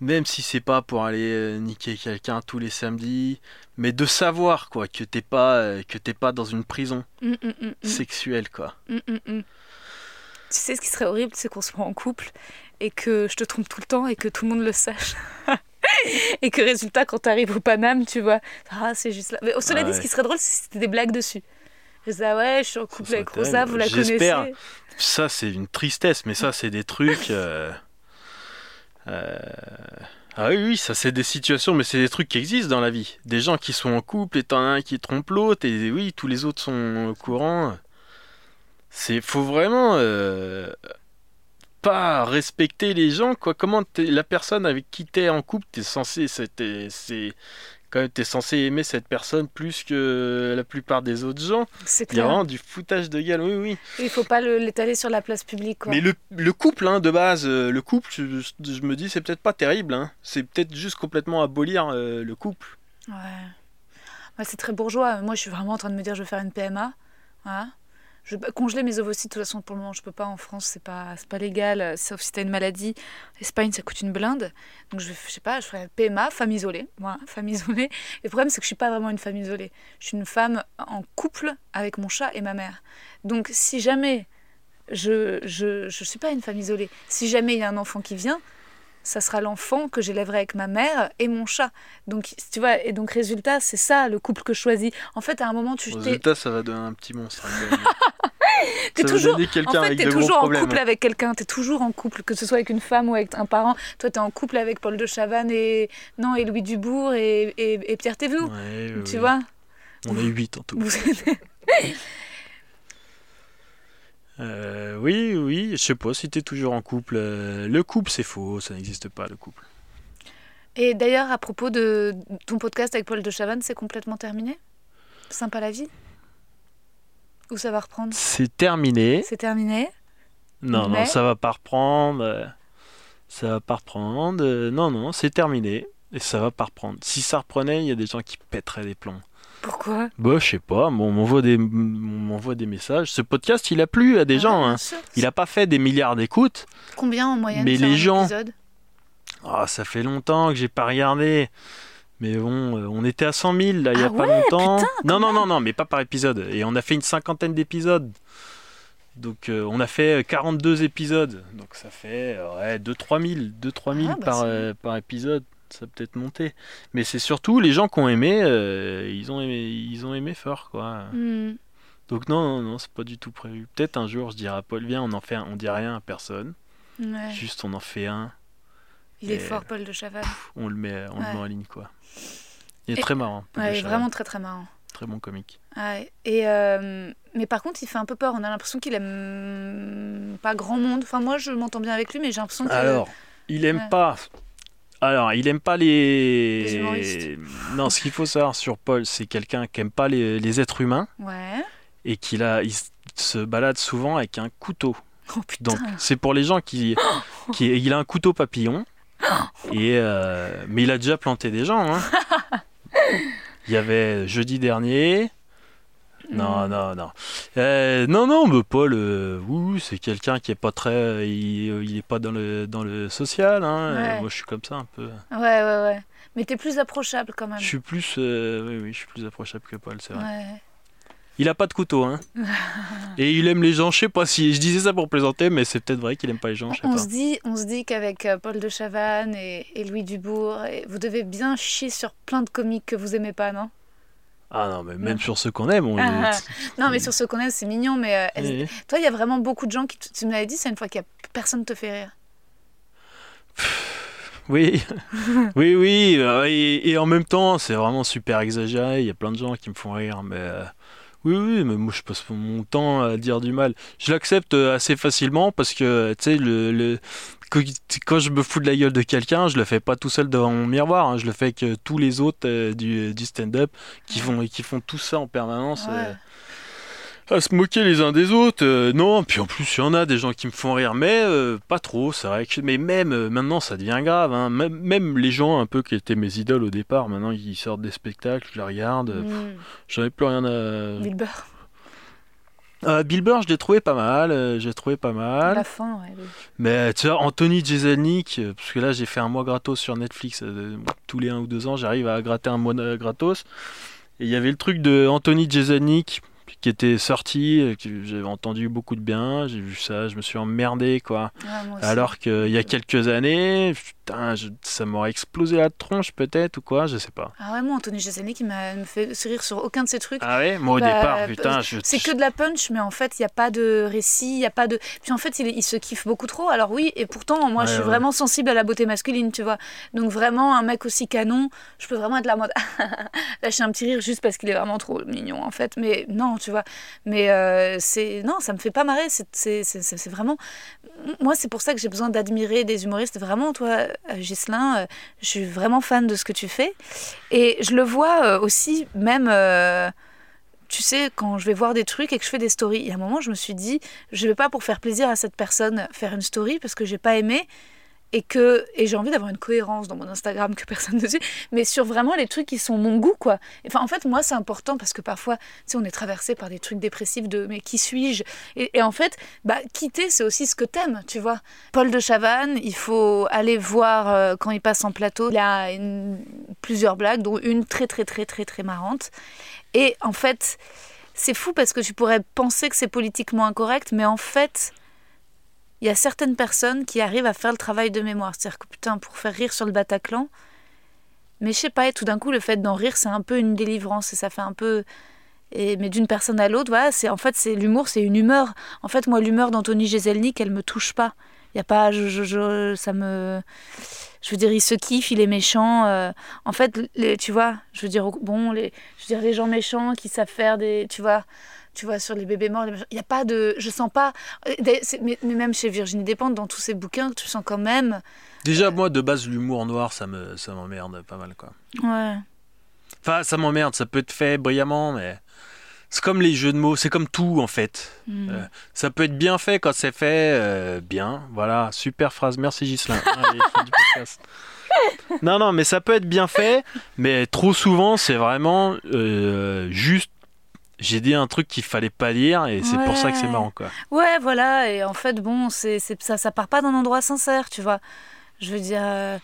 même si c'est pas pour aller euh, niquer quelqu'un tous les samedis, mais de savoir quoi que t'es pas euh, que t'es pas dans une prison hum, hum, hum. sexuelle quoi. Tu sais, ce qui serait horrible, c'est qu'on soit en couple et que je te trompe tout le temps et que tout le monde le sache. [LAUGHS] et que résultat, quand tu arrives au Paname, tu vois, ah, c'est juste là. Mais cela dit, Ouais. ce qui serait drôle, c'est si c'était des blagues dessus. Je disais, ah ouais, je suis en couple avec Rosa, vous la connaissez. Ça c'est une tristesse, mais ça c'est des trucs. euh, euh, Ah oui, oui, ça c'est des situations, mais c'est des trucs qui existent dans la vie. Des gens qui sont en couple et t'en as un qui trompe l'autre, et oui, tous les autres sont au courant. C'est faut vraiment euh, pas respecter les gens, quoi. Comment la personne avec qui t'es en couple, t'es censé, quand même t'es censé aimer cette personne plus que la plupart des autres gens. C'est Il y a vraiment du foutage de gueule, oui, oui. Il faut pas le- l'étaler sur la place publique, quoi. Mais le, le couple, hein, de base, euh, le couple, je, je- je me dis, c'est peut-être pas terrible. Hein. C'est peut-être juste complètement abolir euh, le couple. Ouais. Ouais, c'est très bourgeois. Moi, je suis vraiment en train de me dire, je vais faire une PMA. Voilà. Je vais congeler mes ovocytes, de toute façon, pour le moment, je peux pas en France, c'est pas, pas légal, euh, sauf si t'as une maladie. L'Espagne, ça coûte une blinde. Donc, je, je sais pas, je ferai PMA, femme isolée. Voilà, [LAUGHS] femme isolée. Le problème, c'est que je suis pas vraiment une femme isolée. Je suis une femme en couple avec mon chat et ma mère. Donc, si jamais je, je, je suis pas une femme isolée, si jamais il y a un enfant qui vient, ça sera l'enfant que j'élèverai avec ma mère et mon chat. Donc, tu vois, et donc, résultat, c'est ça le couple que je choisis. En fait, à un moment, tu résultat, ça va donner un petit monstre. hein, [LAUGHS] t'es toujours. En fait, gros toujours en couple avec quelqu'un, t'es toujours en couple, que ce soit avec une femme ou avec un parent. Toi, t'es en couple avec Paul de Chavannes et, non, et Louis Dubourg et, et, et Pierre Thévenoud. Ouais, tu oui. vois? On est 8 en tout. [LAUGHS] Euh, oui, oui, je sais pas si t'es toujours en couple. euh, le couple, c'est faux, ça n'existe pas, le couple. Et d'ailleurs, à propos de ton podcast avec Paul de Chavannes, c'est complètement terminé? Sympa la vie? Ou ça va reprendre? C'est terminé. C'est terminé? Non, Mais- non, ça va pas reprendre. euh, Ça va pas reprendre. Non, non, c'est terminé. Et ça va pas reprendre. Si ça reprenait, il y a des gens qui pèteraient des plombs. Pourquoi Bah, je sais pas, bon, on m'envoie des, on m'envoie des messages. Ce podcast, il a plu à des Ah, gens. hein. Il a pas fait des milliards d'écoutes. Combien en moyenne Mais les gens- épisode Ah, ça fait longtemps que j'ai pas regardé. Mais bon, euh, on était à 100 000 là, il y a Ah pas ouais, longtemps. putain, non, non, non, non, mais pas par épisode. Et on a fait une cinquantaine d'épisodes. Donc euh, on a fait euh, 42 épisodes. Donc ça fait euh, ouais, 2-3 000, 2-3 000 Ah, bah, par, euh, par épisode. Ça peut être monté. Mais c'est surtout les gens qui ont aimé, euh, ils, ont aimé ils ont aimé fort quoi. Hmm. Donc non, non, non, c'est pas du tout prévu. Peut-être un jour je dirai à Paul, viens, on en fait un, on dit rien à personne. Ouais. Juste on en fait un, Il est fort, Paul de Chavannes. on le met, on le met en ligne quoi. Il est Et- très marrant. Paul Ouais, de vraiment très très marrant. Très bon comique. Ouais. Et euh, mais par contre, il fait un peu peur. On a l'impression qu'il aime pas grand monde. Enfin, moi, je m'entends bien avec lui, mais j'ai l'impression que. Alors, il aime pas. Alors, il aime pas les. Les humoristes. Non, ce qu'il faut savoir sur Paul, c'est quelqu'un qui aime pas les, les êtres humains Ouais. et qu'il a, il se balade souvent avec un couteau. Oh putain. Donc, c'est pour les gens qui, [GASPS] qui, il a un couteau papillon. [GASPS] Et euh, mais il a déjà planté des gens. hein. [LAUGHS] Il y avait jeudi dernier. Non, Hmm. non, non. Euh, non, non, mais Paul, euh, c'est quelqu'un qui est pas très. Il, il est pas dans le, dans le social. Hein. Ouais. Moi, je suis comme ça un peu. Ouais, ouais, ouais. Mais t'es plus approchable quand même. Je suis plus. euh, oui, oui, je suis plus approchable que Paul, c'est vrai. Ouais. Il a pas de couteau, hein. [LAUGHS] Et il aime les gens, je sais pas si. Je disais ça pour plaisanter, mais c'est peut-être vrai qu'il aime pas les gens, je sais On pas. se dit, on se dit qu'avec euh, Paul de Chavannes et, et Louis Dubourg, et vous devez bien chier sur plein de comiques que vous aimez pas, non? Ah non, mais même sur ceux qu'on aime, on Ah, les- Non, mais sur ceux qu'on aime, c'est mignon. Mais euh, Oui. toi, il y a vraiment beaucoup de gens qui, tu me l'avais dit, c'est une fois qu'il y a personne te fait rire. [LAUGHS] Oui, oui, oui. euh, et, et en même temps, c'est vraiment super exagéré. Il y a plein de gens qui me font rire, mais euh, Oui, oui, mais moi je passe mon temps à dire du mal. Je l'accepte euh, assez facilement parce que, tu sais, le, le- quand je me fous de la gueule de quelqu'un, je le fais pas tout seul devant mon miroir. hein. Je le fais avec euh, tous les autres euh, du, du stand-up qui font, qui font tout ça en permanence. Ouais. À se moquer les uns des autres. euh, non, puis en plus, il y en a des gens qui me font rire, mais euh, pas trop, c'est vrai. Que, mais même euh, maintenant, ça devient grave. hein. Même, même les gens un peu qui étaient mes idoles au départ, maintenant ils sortent des spectacles, je les regarde. euh, Mm. J'en ai plus rien à. Bill Burr. Euh, Bill Burr, je l'ai trouvé pas mal. euh, j'ai trouvé pas mal. La fin, ouais. oui. Mais tu vois, Anthony Jeselnik, euh, parce que là j'ai fait un mois gratos sur Netflix, tous les un ou deux ans, j'arrive à gratter un mois gratos. Et il y avait le truc de Anthony Jeselnik qui était sorti, euh, j'avais entendu beaucoup de bien, j'ai vu ça, je me suis emmerdé quoi. Ouais, aussi. Alors qu'il y a quelques années, putain, je- ça m'aurait explosé la tronche peut-être ou quoi, je sais pas. Ah ouais, moi, Anthony Jeselnik, il m'a fait rire sur aucun de ces trucs. Ah ouais, moi au Bah, départ, putain, je. C'est que de la punch, mais en fait, il n'y a pas de récit, il y a pas de. Puis en fait, il, il se kiffe beaucoup trop. Alors oui, et pourtant, moi, je suis ouais. vraiment sensible à la beauté masculine, tu vois. Donc vraiment, un mec aussi canon, je peux vraiment être la mode. [LAUGHS] Lâcher un petit rire juste parce qu'il est vraiment trop mignon, en fait. Mais non, tu vois. Mais euh, c'est non, ça me fait pas marrer. C'est- vraiment. Moi, c'est pour ça que j'ai besoin d'admirer des humoristes. Vraiment, toi, euh, Ghislain, euh, je suis vraiment fan de ce que tu fais. Et je le vois aussi, même. tu sais, quand je vais voir des trucs et que je fais des stories, il y a un moment, je me suis dit, je vais pas pour faire plaisir à cette personne faire une story parce que j'ai pas aimé et que et j'ai envie d'avoir une cohérence dans mon Instagram que personne ne suit, mais sur vraiment les trucs qui sont mon goût, quoi. Enfin, en fait, moi, c'est important parce que parfois, tu sais, on est traversé par des trucs dépressifs de mais qui suis-je? Et, en fait, bah, quitter, c'est aussi ce que t'aimes, tu vois. Paul de Chavannes, il faut aller voir euh, quand il passe en plateau. Il a plusieurs blagues, dont une très, très, très, très, très marrante. Et en fait, c'est fou parce que tu pourrais penser que c'est politiquement incorrect, mais en fait, il y a certaines personnes qui arrivent à faire le travail de mémoire. C'est-à-dire que putain, pour faire rire sur le Bataclan, mais je sais pas, et tout d'un coup, le fait d'en rire, c'est un peu une délivrance et ça fait un peu. Et, mais d'une personne à l'autre, voilà, c'est en fait, c'est l'humour, c'est une humeur. En fait, moi, l'humeur d'Anthony Jeselnik, elle me touche pas. Il y a pas, je, je- je- ça me, je veux dire, il se kiffe, il est méchant. euh, en fait, les, tu vois, je veux dire, bon, les, je veux dire, les gens méchants qui savent faire des, tu vois, tu vois, sur les bébés morts, il y a pas de, je sens pas, euh, mais, même chez Virginie Despentes, dans tous ses bouquins, tu sens quand même, Déjà, moi de base, l'humour noir, ça me, ça m'emmerde pas mal quoi. ouais, Enfin, ça m'emmerde, ça peut être fait brillamment, mais c'est comme les jeux de mots, c'est comme tout en fait. Hmm. Euh, ça peut être bien fait quand c'est fait euh, bien. Voilà, super phrase. Merci Gislain. Allez, fin du podcast. Non, non, mais ça peut être bien fait, mais trop souvent, c'est vraiment euh, juste. J'ai dit un truc qu'il fallait pas dire et c'est pour ça que c'est marrant quoi. Ouais, voilà, et en fait, bon, c'est, c'est- ça, ça part pas d'un endroit sincère, tu vois. Je veux dire, euh,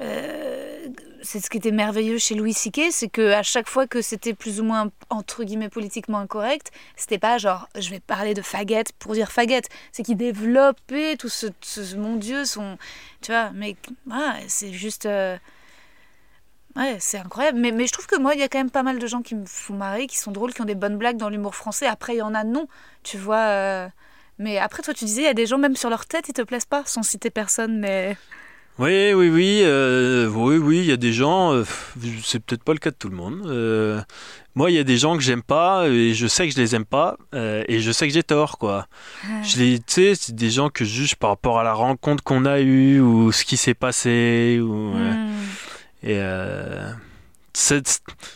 euh, c'est ce qui était merveilleux chez Louis C.K., c'est que à chaque fois que c'était plus ou moins, entre guillemets, politiquement incorrect, c'était pas genre, je vais parler de faguette pour dire faguette, c'est qu'il développait tout ce, ce- mon Dieu, son, tu vois, mais ouais, c'est juste... euh, Ouais, c'est incroyable. Mais, mais je trouve que moi, il y a quand même pas mal de gens qui me font marrer, qui sont drôles, qui ont des bonnes blagues dans l'humour français. Après, il y en a non, tu vois. euh, Mais après, toi, tu disais, il y a des gens, même sur leur tête, ils te plaisent pas, sans citer personne, mais. Oui, oui, oui, euh, oui, oui, il y a des gens, euh, c'est peut-être pas le cas de tout le monde. euh, moi, il y a des gens que j'aime pas et je sais que je les aime pas et je sais que j'ai tort, quoi. Je les, tu sais, c'est des gens que je juge par rapport à la rencontre qu'on a eue ou ce qui s'est passé ou Hmm. Et euh, ça,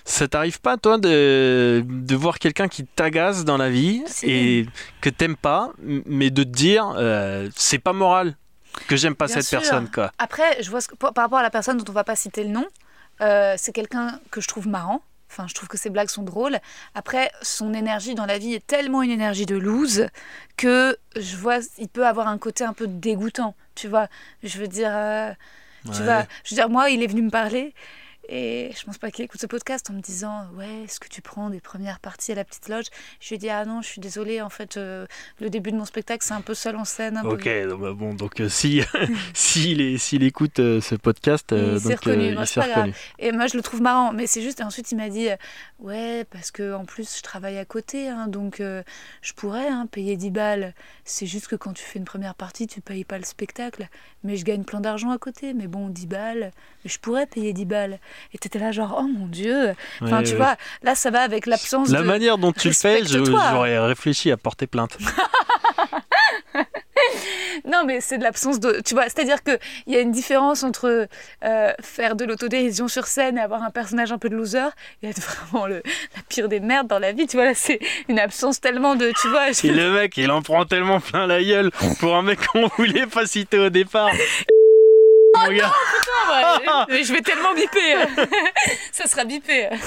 ça t'arrive pas toi de, de voir quelqu'un qui t'agace dans la vie et que t'aimes pas, mais de te dire euh, c'est pas moral que j'aime pas Bien cette sûr. personne, quoi. Après, je vois ce que- par par rapport à la personne dont on va pas citer le nom, euh, c'est quelqu'un que je trouve marrant. Enfin, je trouve que ses blagues sont drôles. Après, son énergie dans la vie est tellement une énergie de loose que je vois, il peut avoir un côté un peu dégoûtant. Tu vois, je veux dire, euh, tu vois, je veux dire, moi, il est venu me parler et je pense pas qu'il écoute ce podcast en me disant, ouais, est-ce que tu prends des premières parties à la petite loge? Je lui ai dit, ah non, je suis désolée, en fait, euh, le début de mon spectacle, c'est un peu seul en scène. Un peu- Ok, donc, bah, bon, donc euh, si [LAUGHS] [LAUGHS] s'il s'il écoute euh, ce podcast, euh, Il s'est reconnu, bon, il reconnu. Et moi, je le trouve marrant, mais c'est juste. Et ensuite, il m'a dit Ouais, parce que en plus, je travaille à côté, hein, donc je pourrais hein, payer 10 balles. C'est juste que quand tu fais une première partie, tu payes pas le spectacle. Mais je gagne plein d'argent à côté. Mais bon, 10 balles, je pourrais payer 10 balles. Et t'étais là, genre, oh mon Dieu. Enfin, Ouais, tu ouais. vois, là, ça va avec l'absence La de. manière dont tu le fais, j'aurais réfléchi à porter plainte. [LAUGHS] Non, mais c'est de l'absence de. Tu vois, c'est-à-dire qu'il y a une différence entre euh, faire de l'autodérision sur scène et avoir un personnage un peu de loser et être [LAUGHS] vraiment le, la pire des merdes dans la vie. Tu vois, là, c'est une absence tellement de. Tu vois, je- Et [LAUGHS] le mec, il en prend tellement plein la gueule pour un mec qu'on voulait pas citer au départ. Mon gars. Ouais, mais je vais tellement biper. [LAUGHS] Ça sera bipé. [LAUGHS]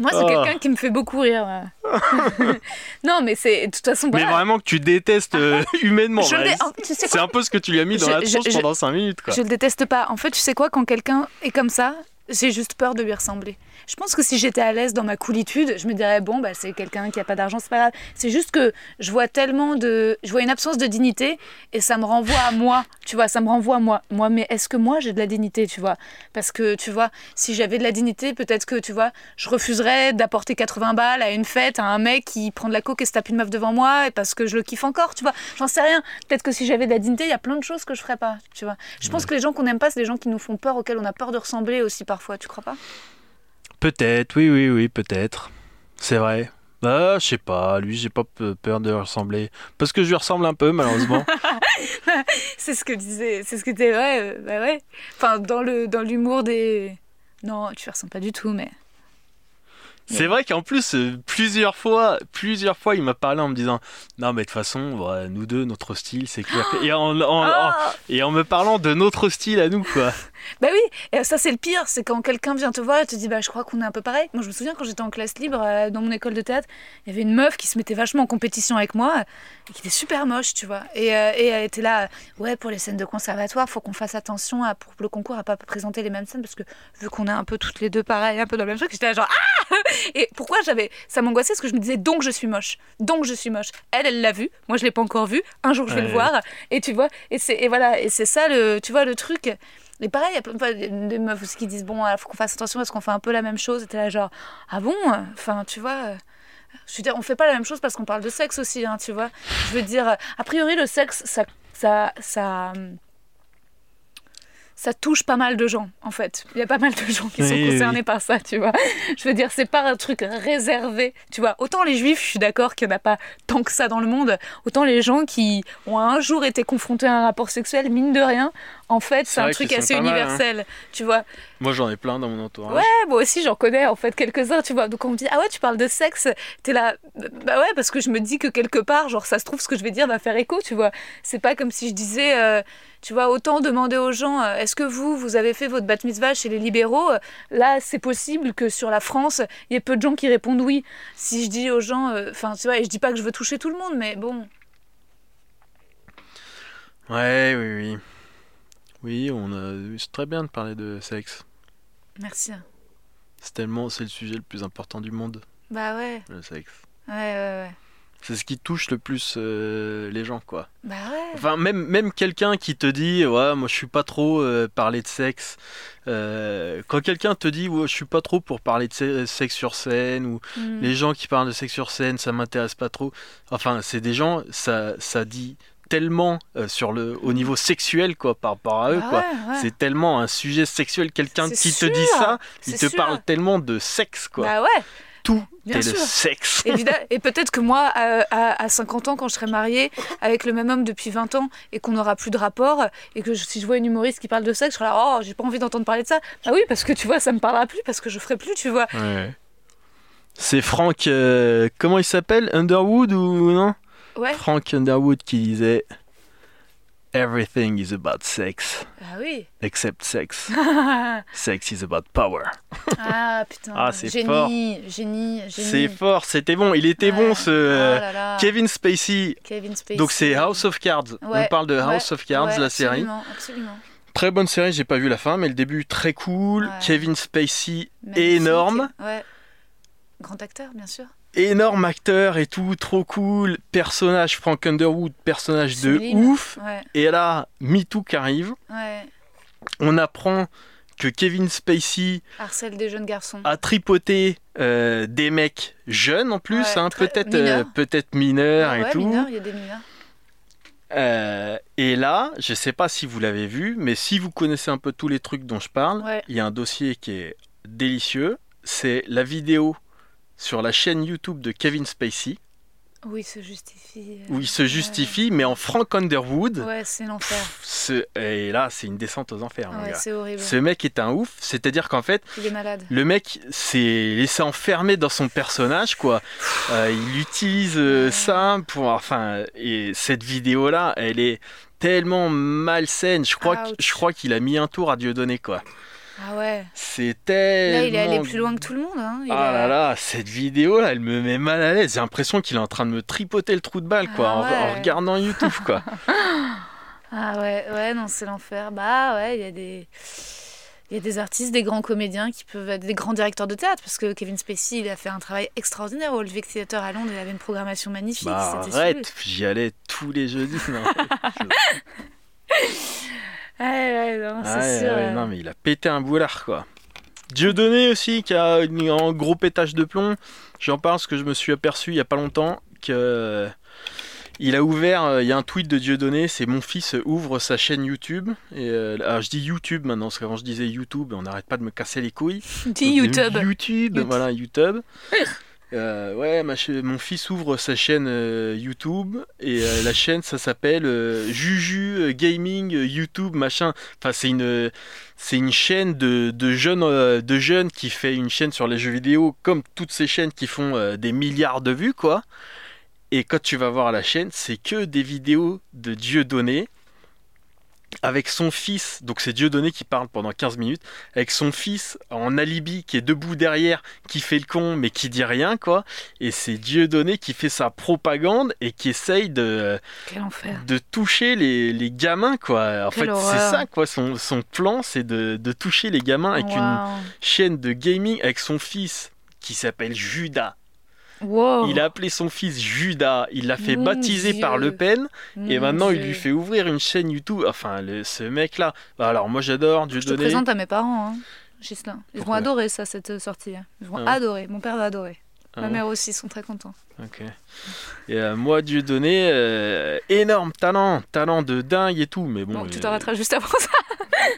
Moi, c'est Oh. quelqu'un qui me fait beaucoup rire. ouais. [LAUGHS] non, mais c'est de toute façon. Mais vraiment que tu détestes euh, humainement. Dé- en- tu sais C'est un peu ce que tu lui as mis dans Je- la tronche je- pendant 5 minutes. Quoi. Je le déteste pas. En fait, tu sais quoi, quand quelqu'un est comme ça, j'ai juste peur de lui ressembler. Je pense que si j'étais à l'aise dans ma coolitude, je me dirais bon bah c'est quelqu'un qui a pas d'argent, c'est pas grave. C'est juste que je vois tellement de, je vois une absence de dignité et ça me renvoie à moi. Tu vois, ça me renvoie à moi. Moi, mais est-ce que moi j'ai de la dignité, tu vois? Parce que tu vois, si j'avais de la dignité, peut-être que tu vois, je refuserais d'apporter 80 balles à une fête à un mec qui prend de la coke et se tape une meuf devant moi et parce que je le kiffe encore, tu vois. J'en sais rien. Peut-être que si j'avais de la dignité, il y a plein de choses que je ferais pas, tu vois. Je pense que les gens qu'on n'aime pas, c'est les gens qui nous font peur, auxquels on a peur de ressembler aussi parfois. Tu crois pas? Peut-être, oui, oui, oui, peut-être. C'est vrai. Ah, je sais pas, lui, j'ai pas pe- peur de lui ressembler. Parce que je lui ressemble un peu, malheureusement. [LAUGHS] C'est ce que disait, c'est ce que t'es, ouais, bah ouais. Enfin, dans le dans l'humour des. Non, tu ressembles pas du tout, mais. C'est vrai qu'en plus, euh, plusieurs fois, plusieurs fois, il m'a parlé en me disant Non, mais de toute façon, ouais, nous deux, notre style, c'est clair. que- Et en, en- en- Ah et en me parlant de notre style à nous, quoi. Bah oui, et ça c'est le pire, c'est quand quelqu'un vient te voir et te dit bah je crois qu'on est un peu pareil. Moi je me souviens quand j'étais en classe libre euh, dans mon école de théâtre, il y avait une meuf qui se mettait vachement en compétition avec moi et qui était super moche, tu vois. Et, euh, et elle était là, euh, ouais pour les scènes de conservatoire, faut qu'on fasse attention à, pour le concours à pas présenter les mêmes scènes parce que vu qu'on est un peu toutes les deux pareilles, un peu dans le même truc, j'étais là genre ah Et pourquoi j'avais ça m'angoissait parce que je me disais donc je suis moche, donc je suis moche. Elle elle l'a vu, moi je l'ai pas encore vu. Un jour je vais Ouais. le voir et tu vois et c'est et voilà et c'est ça le tu vois le truc. Et pareil, il y a plein de des meufs aussi qui disent bon, il faut qu'on fasse attention parce qu'on fait un peu la même chose. Et t'es là genre ah bon? Enfin, tu vois. euh, Je veux dire, on fait pas la même chose parce qu'on parle de sexe aussi, hein, tu vois. Je veux dire, euh, a priori, le sexe, ça, ça, ça, ça touche pas mal de gens, en fait. Il y a pas mal de gens qui sont Oui, concernés oui. par ça, tu vois. Je veux dire, c'est pas un truc réservé, tu vois. Autant les juifs, je suis d'accord qu'il n'y en a pas tant que ça dans le monde, autant les gens qui ont un jour été confrontés à un rapport sexuel, mine de rien, en fait, c'est un truc assez mal, hein. universel, tu vois. Moi, j'en ai plein dans mon entourage. Ouais, moi aussi j'en connais en fait quelques-uns, tu vois. Donc on me dit ah ouais tu parles de sexe, t'es là, bah ouais parce que je me dis que quelque part genre ça se trouve ce que je vais dire va faire écho, tu vois. C'est pas comme si je disais, euh, tu vois, autant demander aux gens euh, est-ce que vous vous avez fait votre bat mitzvah chez les libéraux Euh, Là c'est possible que sur la France il y ait peu de gens qui répondent oui. Si je dis aux gens, euh, enfin tu vois, et je dis pas que je veux toucher tout le monde, mais bon. Ouais, oui, oui. Oui, on a... c'est très bien de parler de sexe. Merci. C'est tellement, c'est le sujet le plus important du monde, Bah ouais, le sexe. ouais ouais ouais. C'est ce qui touche le plus euh, les gens, quoi. Bah ouais. Enfin, même, même quelqu'un qui te dit, ouais, moi je suis pas trop euh, parler de sexe. euh, quand quelqu'un te dit, ouais, je suis pas trop pour parler de se- sexe sur scène, ou Mm. les gens qui parlent de sexe sur scène, ça m'intéresse pas trop. Enfin, c'est des gens, ça, ça dit tellement euh, sur le, au niveau sexuel, quoi, par rapport à eux, Bah quoi. ouais, ouais. C'est tellement un sujet sexuel. Quelqu'un qui te dit ça, il te sûr. parle tellement de sexe, quoi. Bah ouais. Tout bien est le sexe. Évidemment. Et peut-être que moi, à, à- à 50 ans, quand je serai mariée avec le même homme depuis 20 ans et qu'on n'aura plus de rapport, et que je- si je vois une humoriste qui parle de sexe, je serai là, oh, j'ai pas envie d'entendre parler de ça. Bah oui, parce que tu vois, ça me parlera plus, parce que je ferai plus, tu vois. Ouais. C'est Frank, euh, comment il s'appelle? Underwood ou non? Ouais. Frank Underwood qui disait Everything is about sex, Ah oui. except sex. [LAUGHS] sex is about power. ah putain. Ah, c'est génie, fort. génie, génie. C'est fort, c'était bon, il était Ouais. bon ce euh, Oh là là. Kevin Spacey. Kevin Spacey. Donc c'est House of Cards. Ouais, On parle de ouais, House of Cards, la série. Absolument, absolument. Très bonne série, j'ai pas vu la fin, mais le début très cool. Kevin Spacey, Magnifique. énorme. Ouais. Grand acteur, bien sûr. Énorme acteur et tout, trop cool. Personnage Frank Underwood, personnage de ouf. Ouais, Et là, MeToo qui arrive. ouais. On apprend que Kevin Spacey Harcèle des jeunes garçons. a tripoté euh, des mecs jeunes en plus, Ouais, hein, peut-être mineurs. euh, peut-être mineurs et tout. mineurs, il y a des mineurs. Euh, et là, je sais pas si vous l'avez vu, mais si vous connaissez un peu tous les trucs dont je parle, il y a un dossier qui est délicieux. C'est la vidéo sur la chaîne YouTube de Kevin Spacey, Oui, se justifie. où il se justifie, mais en Frank Underwood. Ouais, c'est l'enfer. Ce- Et là, c'est une descente aux enfers, Ouais, c'est horrible. Ce mec est un ouf, c'est-à-dire qu'en fait, Il est malade. le mec s'est laissé enfermer dans son personnage, quoi. Euh, il utilise euh, ça pour. Enfin, et cette vidéo-là, elle est tellement malsaine. Je crois, que- Ouch. je crois qu'il a mis un tour à Dieu donné, quoi. Ah ouais. C'est Là, il est allé plus loin que tout le monde. Hein. Il Ah a- là là, cette vidéo-là, elle me met mal à l'aise. J'ai l'impression qu'il est en train de me tripoter le trou de balle, quoi, Ah en- en, ouais. regardant YouTube, quoi. [LAUGHS] Ah ouais, ouais, non, c'est l'enfer. Bah ouais, il y a des. Il y a des artistes, des grands comédiens qui peuvent être des grands directeurs de théâtre, parce que Kevin Spacey, il a fait un travail extraordinaire au Olympic Theatre à Londres, il avait une programmation magnifique. Bah, c'était arrête, j'y allais tous les jeudis. Non, [LAUGHS] Ouais, ouais, non, c'est sûr. non, mais il a pété un boulard, quoi. Dieudonné aussi, qui a une- un gros pétage de plomb. J'en parle parce que je me suis aperçu il y a pas longtemps que. euh, Il a ouvert, euh, il y a un tweet de Dieudonné, c'est mon fils ouvre sa chaîne YouTube. Et, euh, alors je dis YouTube maintenant, parce qu'avant je disais YouTube, on n'arrête pas de me casser les couilles. Dis. YouTube, YouTube. voilà, YouTube. [LAUGHS] Euh, ouais, mon fils ouvre sa chaîne euh, YouTube et euh, la chaîne ça s'appelle Juju Gaming YouTube machin. Enfin c'est une c'est une chaîne de, de jeunes de jeunes qui fait une chaîne sur les jeux vidéo comme toutes ces chaînes qui font des milliards de vues quoi. Et quand tu vas voir la chaîne, c'est que des vidéos de Dieudonné avec son fils, donc c'est Dieudonné qui parle pendant 15 minutes, avec son fils en alibi qui est debout derrière, qui fait le con mais qui dit rien quoi, et c'est Dieudonné qui fait sa propagande et qui essaye de, de toucher les, les gamins quoi. En Quelle fait c'est ça quoi, son, son plan c'est de, de toucher les gamins avec une chaîne de gaming avec son fils qui s'appelle Judas. Wow. Il a appelé son fils Judas, il l'a fait Mon baptiser par Dieu. Le Pen et maintenant il Dieu. lui fait ouvrir une chaîne YouTube. Enfin, le- ce mec-là. Bah, alors moi j'adore Je te présente à mes parents, hein, Ghislain. Ils vont adorer ça, cette sortie. hein. Ils vont Ah adorer. Mon père va adorer. Ah Ma bon mère aussi, ils sont très contents. Ok. Et euh, moi Dieudonné, euh, énorme talent, talent de dingue et tout. Mais bon, Donc tu euh, t'arrêteras juste avant ça.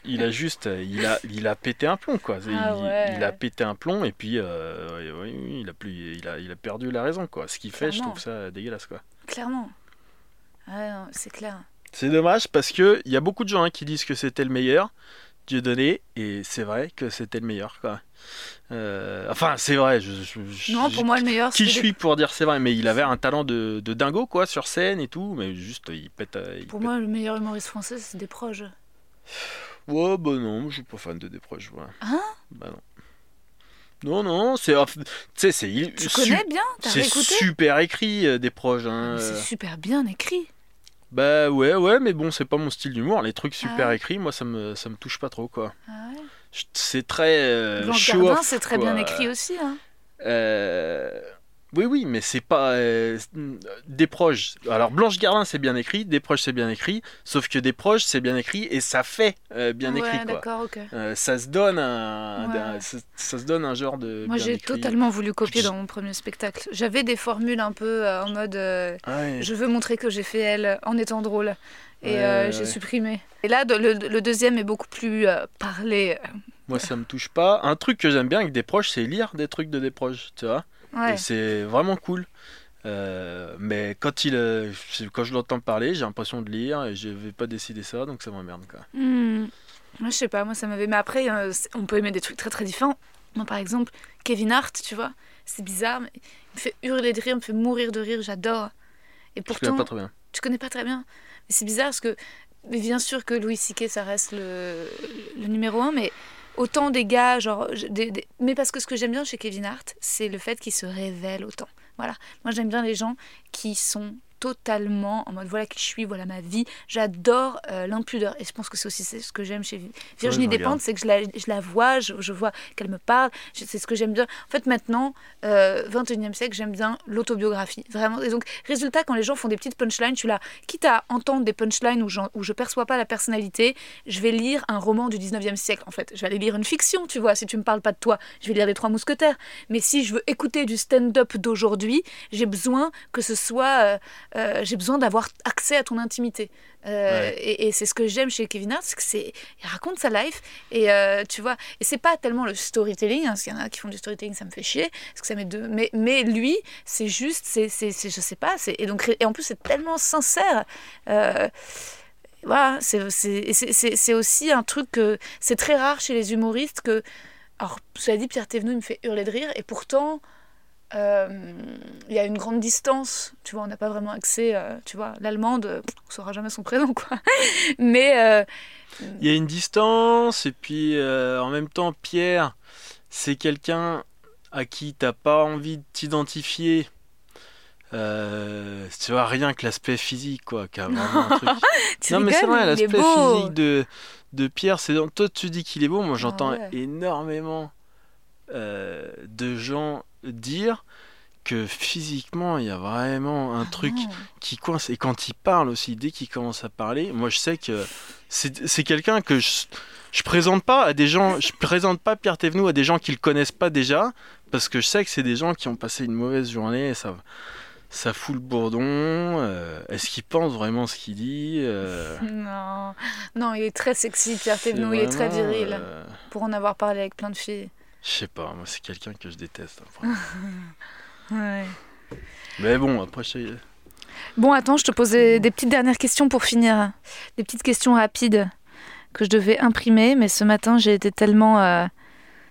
Il a juste, il a, il a pété un plomb quoi. Il, Ah ouais. il a pété un plomb et puis, euh, il a plus, il a, il a perdu la raison quoi. Ce qu'il fait, je trouve ça dégueulasse quoi. Clairement. C'est clair. C'est dommage parce que il y a beaucoup de gens hein, qui disent que c'était le meilleur, Dieudonné, et c'est vrai que c'était le meilleur quoi. Euh, enfin, c'est vrai. Je, Non, pour moi, le meilleur, Qui je suis pour dire c'est vrai, mais il avait un talent de, de dingo quoi sur scène et tout, mais juste il pète. euh, il Pour pète. moi, le meilleur humoriste français, c'est des proches. Ouais, bah non, je suis pas fan de Desproges. Voilà. Hein? Bah non. Non, non, c'est. Tu sais, c'est. Tu connais bien C'est super écrit euh, des proches. Hein. Euh. C'est super bien écrit. Bah ouais, ouais, mais bon, c'est pas mon style d'humour. Les trucs super ouais. écrits, moi, ça me, ça me touche pas trop, quoi. Ah ouais? C'est très. euh, c'est très quoi. bien écrit aussi. Hein. Euh, Oui, oui, mais c'est pas. euh, Des proches. Alors, Blanche Gardin, c'est bien écrit. Des proches, c'est bien écrit. Sauf que des proches, c'est bien écrit et ça fait euh, bien ouais, écrit, quoi. d'accord, ok. Euh, ça se donne un, Ouais. un- ça, ça se donne un genre de. Moi, j'ai totalement voulu copier dans mon premier spectacle. J'avais des formules un peu euh, en mode euh, Ah ouais. je veux montrer que j'ai fait elle en étant drôle. Et euh, j'ai supprimé. Et là, le, le deuxième est beaucoup plus euh, parlé. Moi, ça me touche pas. Un truc que j'aime bien avec des proches, c'est lire des trucs de des proches, tu vois. Ouais. Et c'est vraiment cool. Euh, mais quand il, euh, quand je l'entends parler, j'ai l'impression de lire et je vais pas décider ça, donc ça m'emmerde quoi. Moi, je sais pas, moi, ça m'avait. Mais après, euh, on peut aimer des trucs très très différents. Moi, par exemple, Kevin Hart, tu vois, c'est bizarre, mais il me fait hurler de rire, il me fait mourir de rire, j'adore. Et Je pourtant, connais pas trop bien. tu connais pas très bien. Mais c'est bizarre parce que, mais bien sûr que Louis C.K. ça reste le, le numéro un, mais autant des gars, genre, mais parce que ce que j'aime bien chez Kevin Hart, c'est le fait qu'il se révèle autant. Voilà. Moi, j'aime bien les gens qui sont totalement en mode voilà qui je suis, voilà ma vie. J'adore euh, l'impudeur et je pense que c'est aussi ce que j'aime chez Virginie je regarde. Despentes, c'est que je la, je la vois, je, je vois qu'elle me parle, je- c'est ce que j'aime bien. En fait, maintenant, euh, 21e siècle, j'aime bien l'autobiographie, vraiment. Et donc, résultat, quand les gens font des petites punchlines, je suis là, quitte à entendre des punchlines où, j'en- où je perçois pas la personnalité, je vais lire un roman du 19e siècle, en fait. Je vais aller lire une fiction, tu vois, si tu me parles pas de toi, je vais lire Les Trois Mousquetaires. Mais si je veux écouter du stand-up d'aujourd'hui, j'ai besoin que ce soit euh, euh, j'ai besoin d'avoir accès à ton intimité. Euh, Ouais. Et, et c'est ce que j'aime chez Kevin Hart, c'est que c'est, il raconte sa life et euh, tu vois, et c'est pas tellement le storytelling, hein, parce qu'il y en a qui font du storytelling, ça me fait chier, parce que ça met deux, mais, mais lui, c'est juste, c'est, c'est, je sais pas, et donc, et en plus c'est tellement sincère. Euh, voilà, c'est, aussi un truc que c'est très rare chez les humoristes que, alors, cela dit, Pierre Thévenoud il me fait hurler de rire, et pourtant, il y a une grande distance, tu vois, on n'a pas vraiment accès, euh, tu vois, l'allemande, euh, on saura jamais son prénom, quoi. [LAUGHS] Mais, euh, Il y a une distance, et puis euh, en même temps, Pierre, c'est quelqu'un à qui t'as pas envie de t'identifier. Euh, tu vois, rien que l'aspect physique, quoi, qui a vraiment un [LAUGHS] truc. tu non, mais c'est vrai, l'aspect physique de, de Pierre, c'est. Toi, tu dis qu'il est beau, moi j'entends ouais. énormément euh, de gens dire que physiquement, il y a vraiment un truc Ah non. qui coince. Et quand il parle aussi, dès qu'il commence à parler, moi je sais que c'est quelqu'un que je, je présente pas à des gens, [LAUGHS] je présente pas Pierre Thévenoud à des gens qui le connaissent pas déjà, parce que je sais que c'est des gens qui ont passé une mauvaise journée et ça, ça fout le bourdon. euh, Est-ce qu'il pense vraiment ce qu'il dit euh, [LAUGHS] Non, non, il est très sexy, Pierre Thévenoud, il est très viril, euh, pour en avoir parlé avec plein de filles. Je sais pas, moi c'est quelqu'un que je déteste. hein. [LAUGHS] Ouais. Mais bon, après, je sais- Bon, attends, je te pose des, des petites dernières questions pour finir. Des petites questions rapides que je devais imprimer, mais ce matin, j'ai été tellement euh,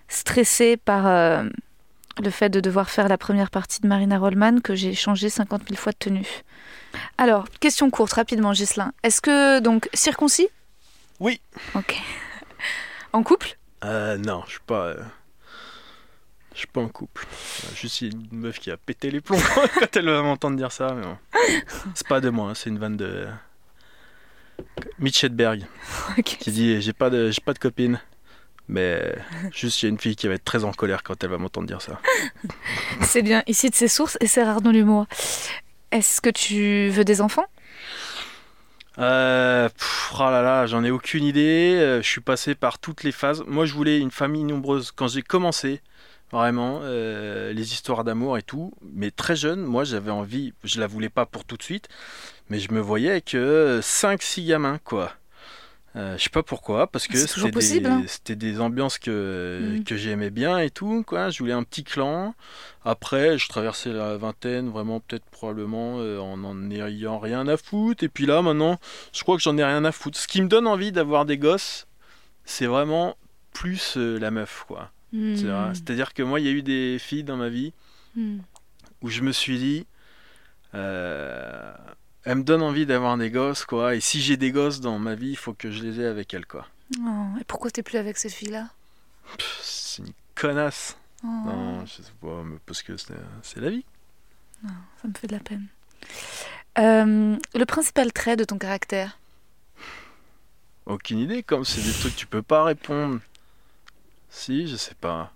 stressée par euh, le fait de devoir faire la première partie de Marina Rollman que j'ai changé 50 000 fois de tenue. Alors, question courte, rapidement, Gislin. Est-ce que, donc, circoncis? Oui. Ok. En couple? Euh, non, je suis pas. Je suis pas en couple. Juste, une meuf qui a pété les plombs [LAUGHS] quand elle va m'entendre dire ça. Mais bon. C'est pas de moi, hein, c'est une vanne de. Mitch Hedberg [LAUGHS] qui dit J'ai pas, de... j'ai pas de copine. Mais juste, il y a une fille qui va être très en colère quand elle va m'entendre dire ça. [LAUGHS] C'est bien, ici de ses sources et c'est rare dans l'humour. Est-ce que tu veux des enfants? Euh, pff, oh là là, j'en ai aucune idée. Euh, je suis passé par toutes les phases. Moi, je voulais une famille nombreuse quand j'ai commencé, vraiment, euh, les histoires d'amour et tout. Mais très jeune, moi, j'avais envie, je la voulais pas pour tout de suite, mais je me voyais avec 5-6 gamins, quoi. Euh, je sais pas pourquoi, parce que c'était des, hein. c'était des ambiances que, Mhm. que j'aimais bien et tout, quoi. Je voulais un petit clan. Après, je traversais la vingtaine, vraiment, peut-être probablement, euh, en en ayant rien à foutre. Et puis là, maintenant, je crois que j'en ai rien à foutre. Ce qui me donne envie d'avoir des gosses, c'est vraiment plus euh, la meuf, quoi. Hmm. C'est-à-dire que moi, il y a eu des filles dans ma vie Hmm. où je me suis dit, euh, elle me donne envie d'avoir des gosses, quoi. Et si j'ai des gosses dans ma vie, il faut que je les ai avec elle, quoi. Oh, et pourquoi t'es plus avec cette fille-là? C'est une connasse. Oh, Non, je sais pas, mais parce que c'est c'est la vie. Ça me fait de la peine. Euh, le principal trait de ton caractère? Aucune idée, comme c'est des trucs que tu peux pas répondre. Si, je sais pas.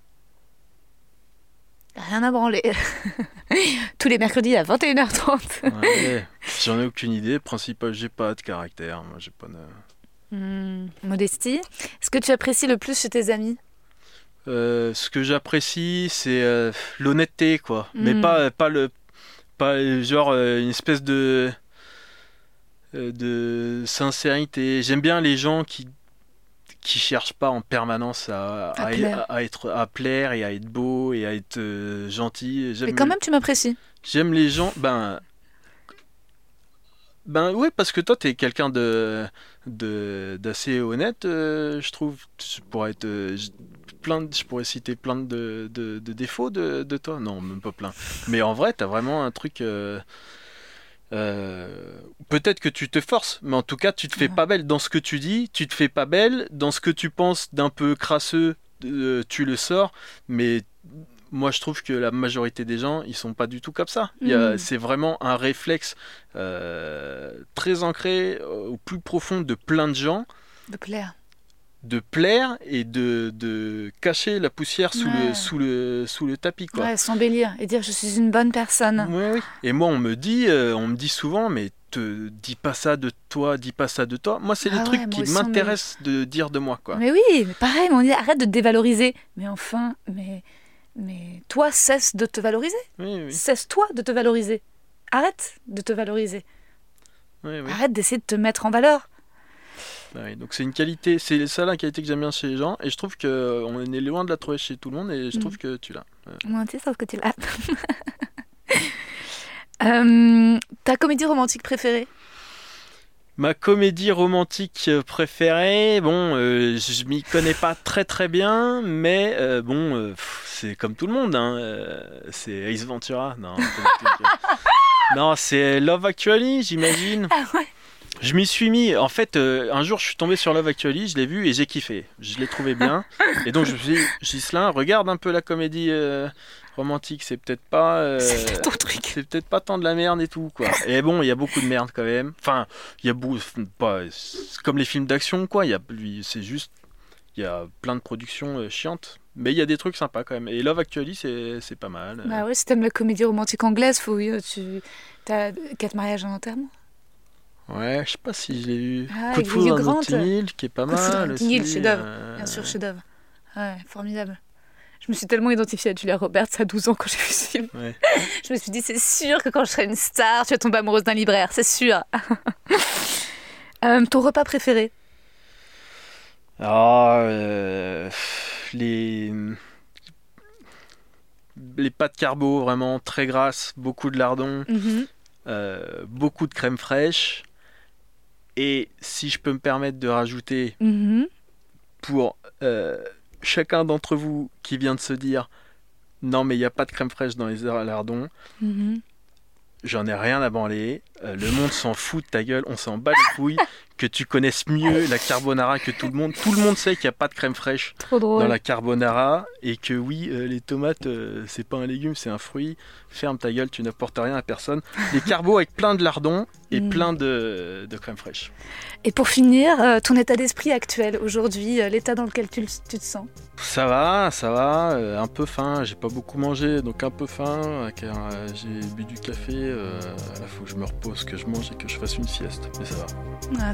Rien à branler. [LAUGHS] Tous les mercredis à 21h30. Ouais, J'en ai aucune idée. Principal, j'ai pas de caractère. Moi, j'ai pas de. Hmm, Modestie. Ce que tu apprécies le plus chez tes amis Euh, ce que j'apprécie, c'est euh, l'honnêteté, quoi. Mais Mm. pas, pas le, pas euh, genre euh, une espèce de, euh, de sincérité. J'aime bien les gens qui, qui cherchent pas en permanence à, À à- plaire. à être, à plaire et à être beau et à être euh, gentil. Mais quand même, tu m'apprécies. J'aime les gens. Ben. Ben ouais, parce que toi, t'es quelqu'un de d'assez honnête, euh, je trouve. Je pourrais être euh, plein. de- je pourrais citer plein de, de, de défauts de, de toi. Non, même pas plein. Mais en vrai, t'as vraiment un truc. Euh, Peut-être que tu te forces, mais en tout cas, tu te fais pas belle dans ce que tu dis. Tu te fais pas belle dans ce que tu penses d'un peu crasseux. euh, tu le sors, mais moi je trouve que la majorité des gens ils sont pas du tout comme ça. Mm. C'est vraiment un réflexe euh, très ancré au plus profond de plein de gens De plaire. De plaire et de, de cacher la poussière sous, Ouais. le, sous, le, sous le tapis. Quoi. Ouais, s'embellir et dire je suis une bonne personne. Ouais, oui. Et moi on me dit euh, on me dit souvent mais te dis pas ça de toi, dis pas ça de toi. Moi c'est Ah les ouais, trucs qui m'intéressent de dire de moi quoi. Mais oui, mais pareil, mais on dit arrête de te dévaloriser. Mais enfin, mais, mais toi, cesse de te valoriser. Oui, oui. Cesse-toi de te valoriser. arrête de te valoriser. Arrête d'essayer de te mettre en valeur. Ouais, donc c'est une qualité, c'est ça la qualité que j'aime bien chez les gens, et je trouve que euh, on est loin de la trouver chez tout le monde, et je Mm. trouve que tu l'as. Moi, tu sais, sauf que tu l'as. [LAUGHS] Euh, ta comédie romantique préférée? Ma comédie romantique euh, préférée, bon, euh, je m'y connais pas très très bien, mais euh, bon, euh, c'est comme tout le monde, hein, c'est Ace Ventura, non, [LAUGHS] non, c'est Love Actually, j'imagine. Ah ouais Je m'y suis mis, en fait, euh, un jour je suis tombé sur Love Actually, je l'ai vu et j'ai kiffé, je l'ai trouvé bien, et donc je me suis dit, Ghislain, regarde un peu la comédie euh, romantique, c'est peut-être pas... euh, [LAUGHS] C'est ton truc. c'est peut-être pas tant de la merde et tout quoi. Et bon, il y a beaucoup de merde quand même. Enfin, il y a beaucoup c'est comme les films d'action quoi, il y a lui c'est juste il y a plein de productions chiantes, mais il y a des trucs sympas quand même. Et Love Actually c'est c'est pas mal. Bah ouais, si t'aimes la comédie romantique anglaise, faut tu t'as quatre mariages en enterrement. Ouais, je sais pas si je l'ai eu. Ah, Coup de foudre à Hill qui est pas Coup mal Hill, aussi, chef-d'œuvre, euh, Bien sûr, chef-d'œuvre. Ouais, formidable. Je me suis tellement identifiée à Julia Roberts à 12 ans quand j'ai vu ce film. Ouais. [LAUGHS] Je me suis dit, c'est sûr que quand je serai une star, tu vas tomber amoureuse d'un libraire, c'est sûr. [LAUGHS] Euh, ton repas préféré? Ah, euh, les les pâtes carbo vraiment très grasses, beaucoup de lardons. Mhm. euh, beaucoup de crème fraîche. Et si je peux me permettre de rajouter Mhm. pour euh, chacun d'entre vous qui vient de se dire non mais il n'y a pas de crème fraîche dans les lardons, Mhm. j'en ai rien à branler, Euh, le monde s'en fout de ta gueule, on s'en bat les couilles, [LAUGHS] que tu connaisses mieux la carbonara que tout le monde, tout le monde sait qu'il n'y a pas de crème fraîche dans la carbonara et que oui, euh, les tomates, euh, c'est pas un légume, c'est un fruit. Ferme ta gueule, tu n'apportes rien à personne. Les carbos avec plein de lardons et Mm. plein de, de crème fraîche. Et pour finir, euh, ton état d'esprit actuel aujourd'hui, l'état dans lequel tu, te sens? Ça va, ça va, un peu faim, j'ai pas beaucoup mangé, donc un peu faim, car j'ai bu du café, il faut que je me repose, que je mange et que je fasse une sieste, mais ça va. ah,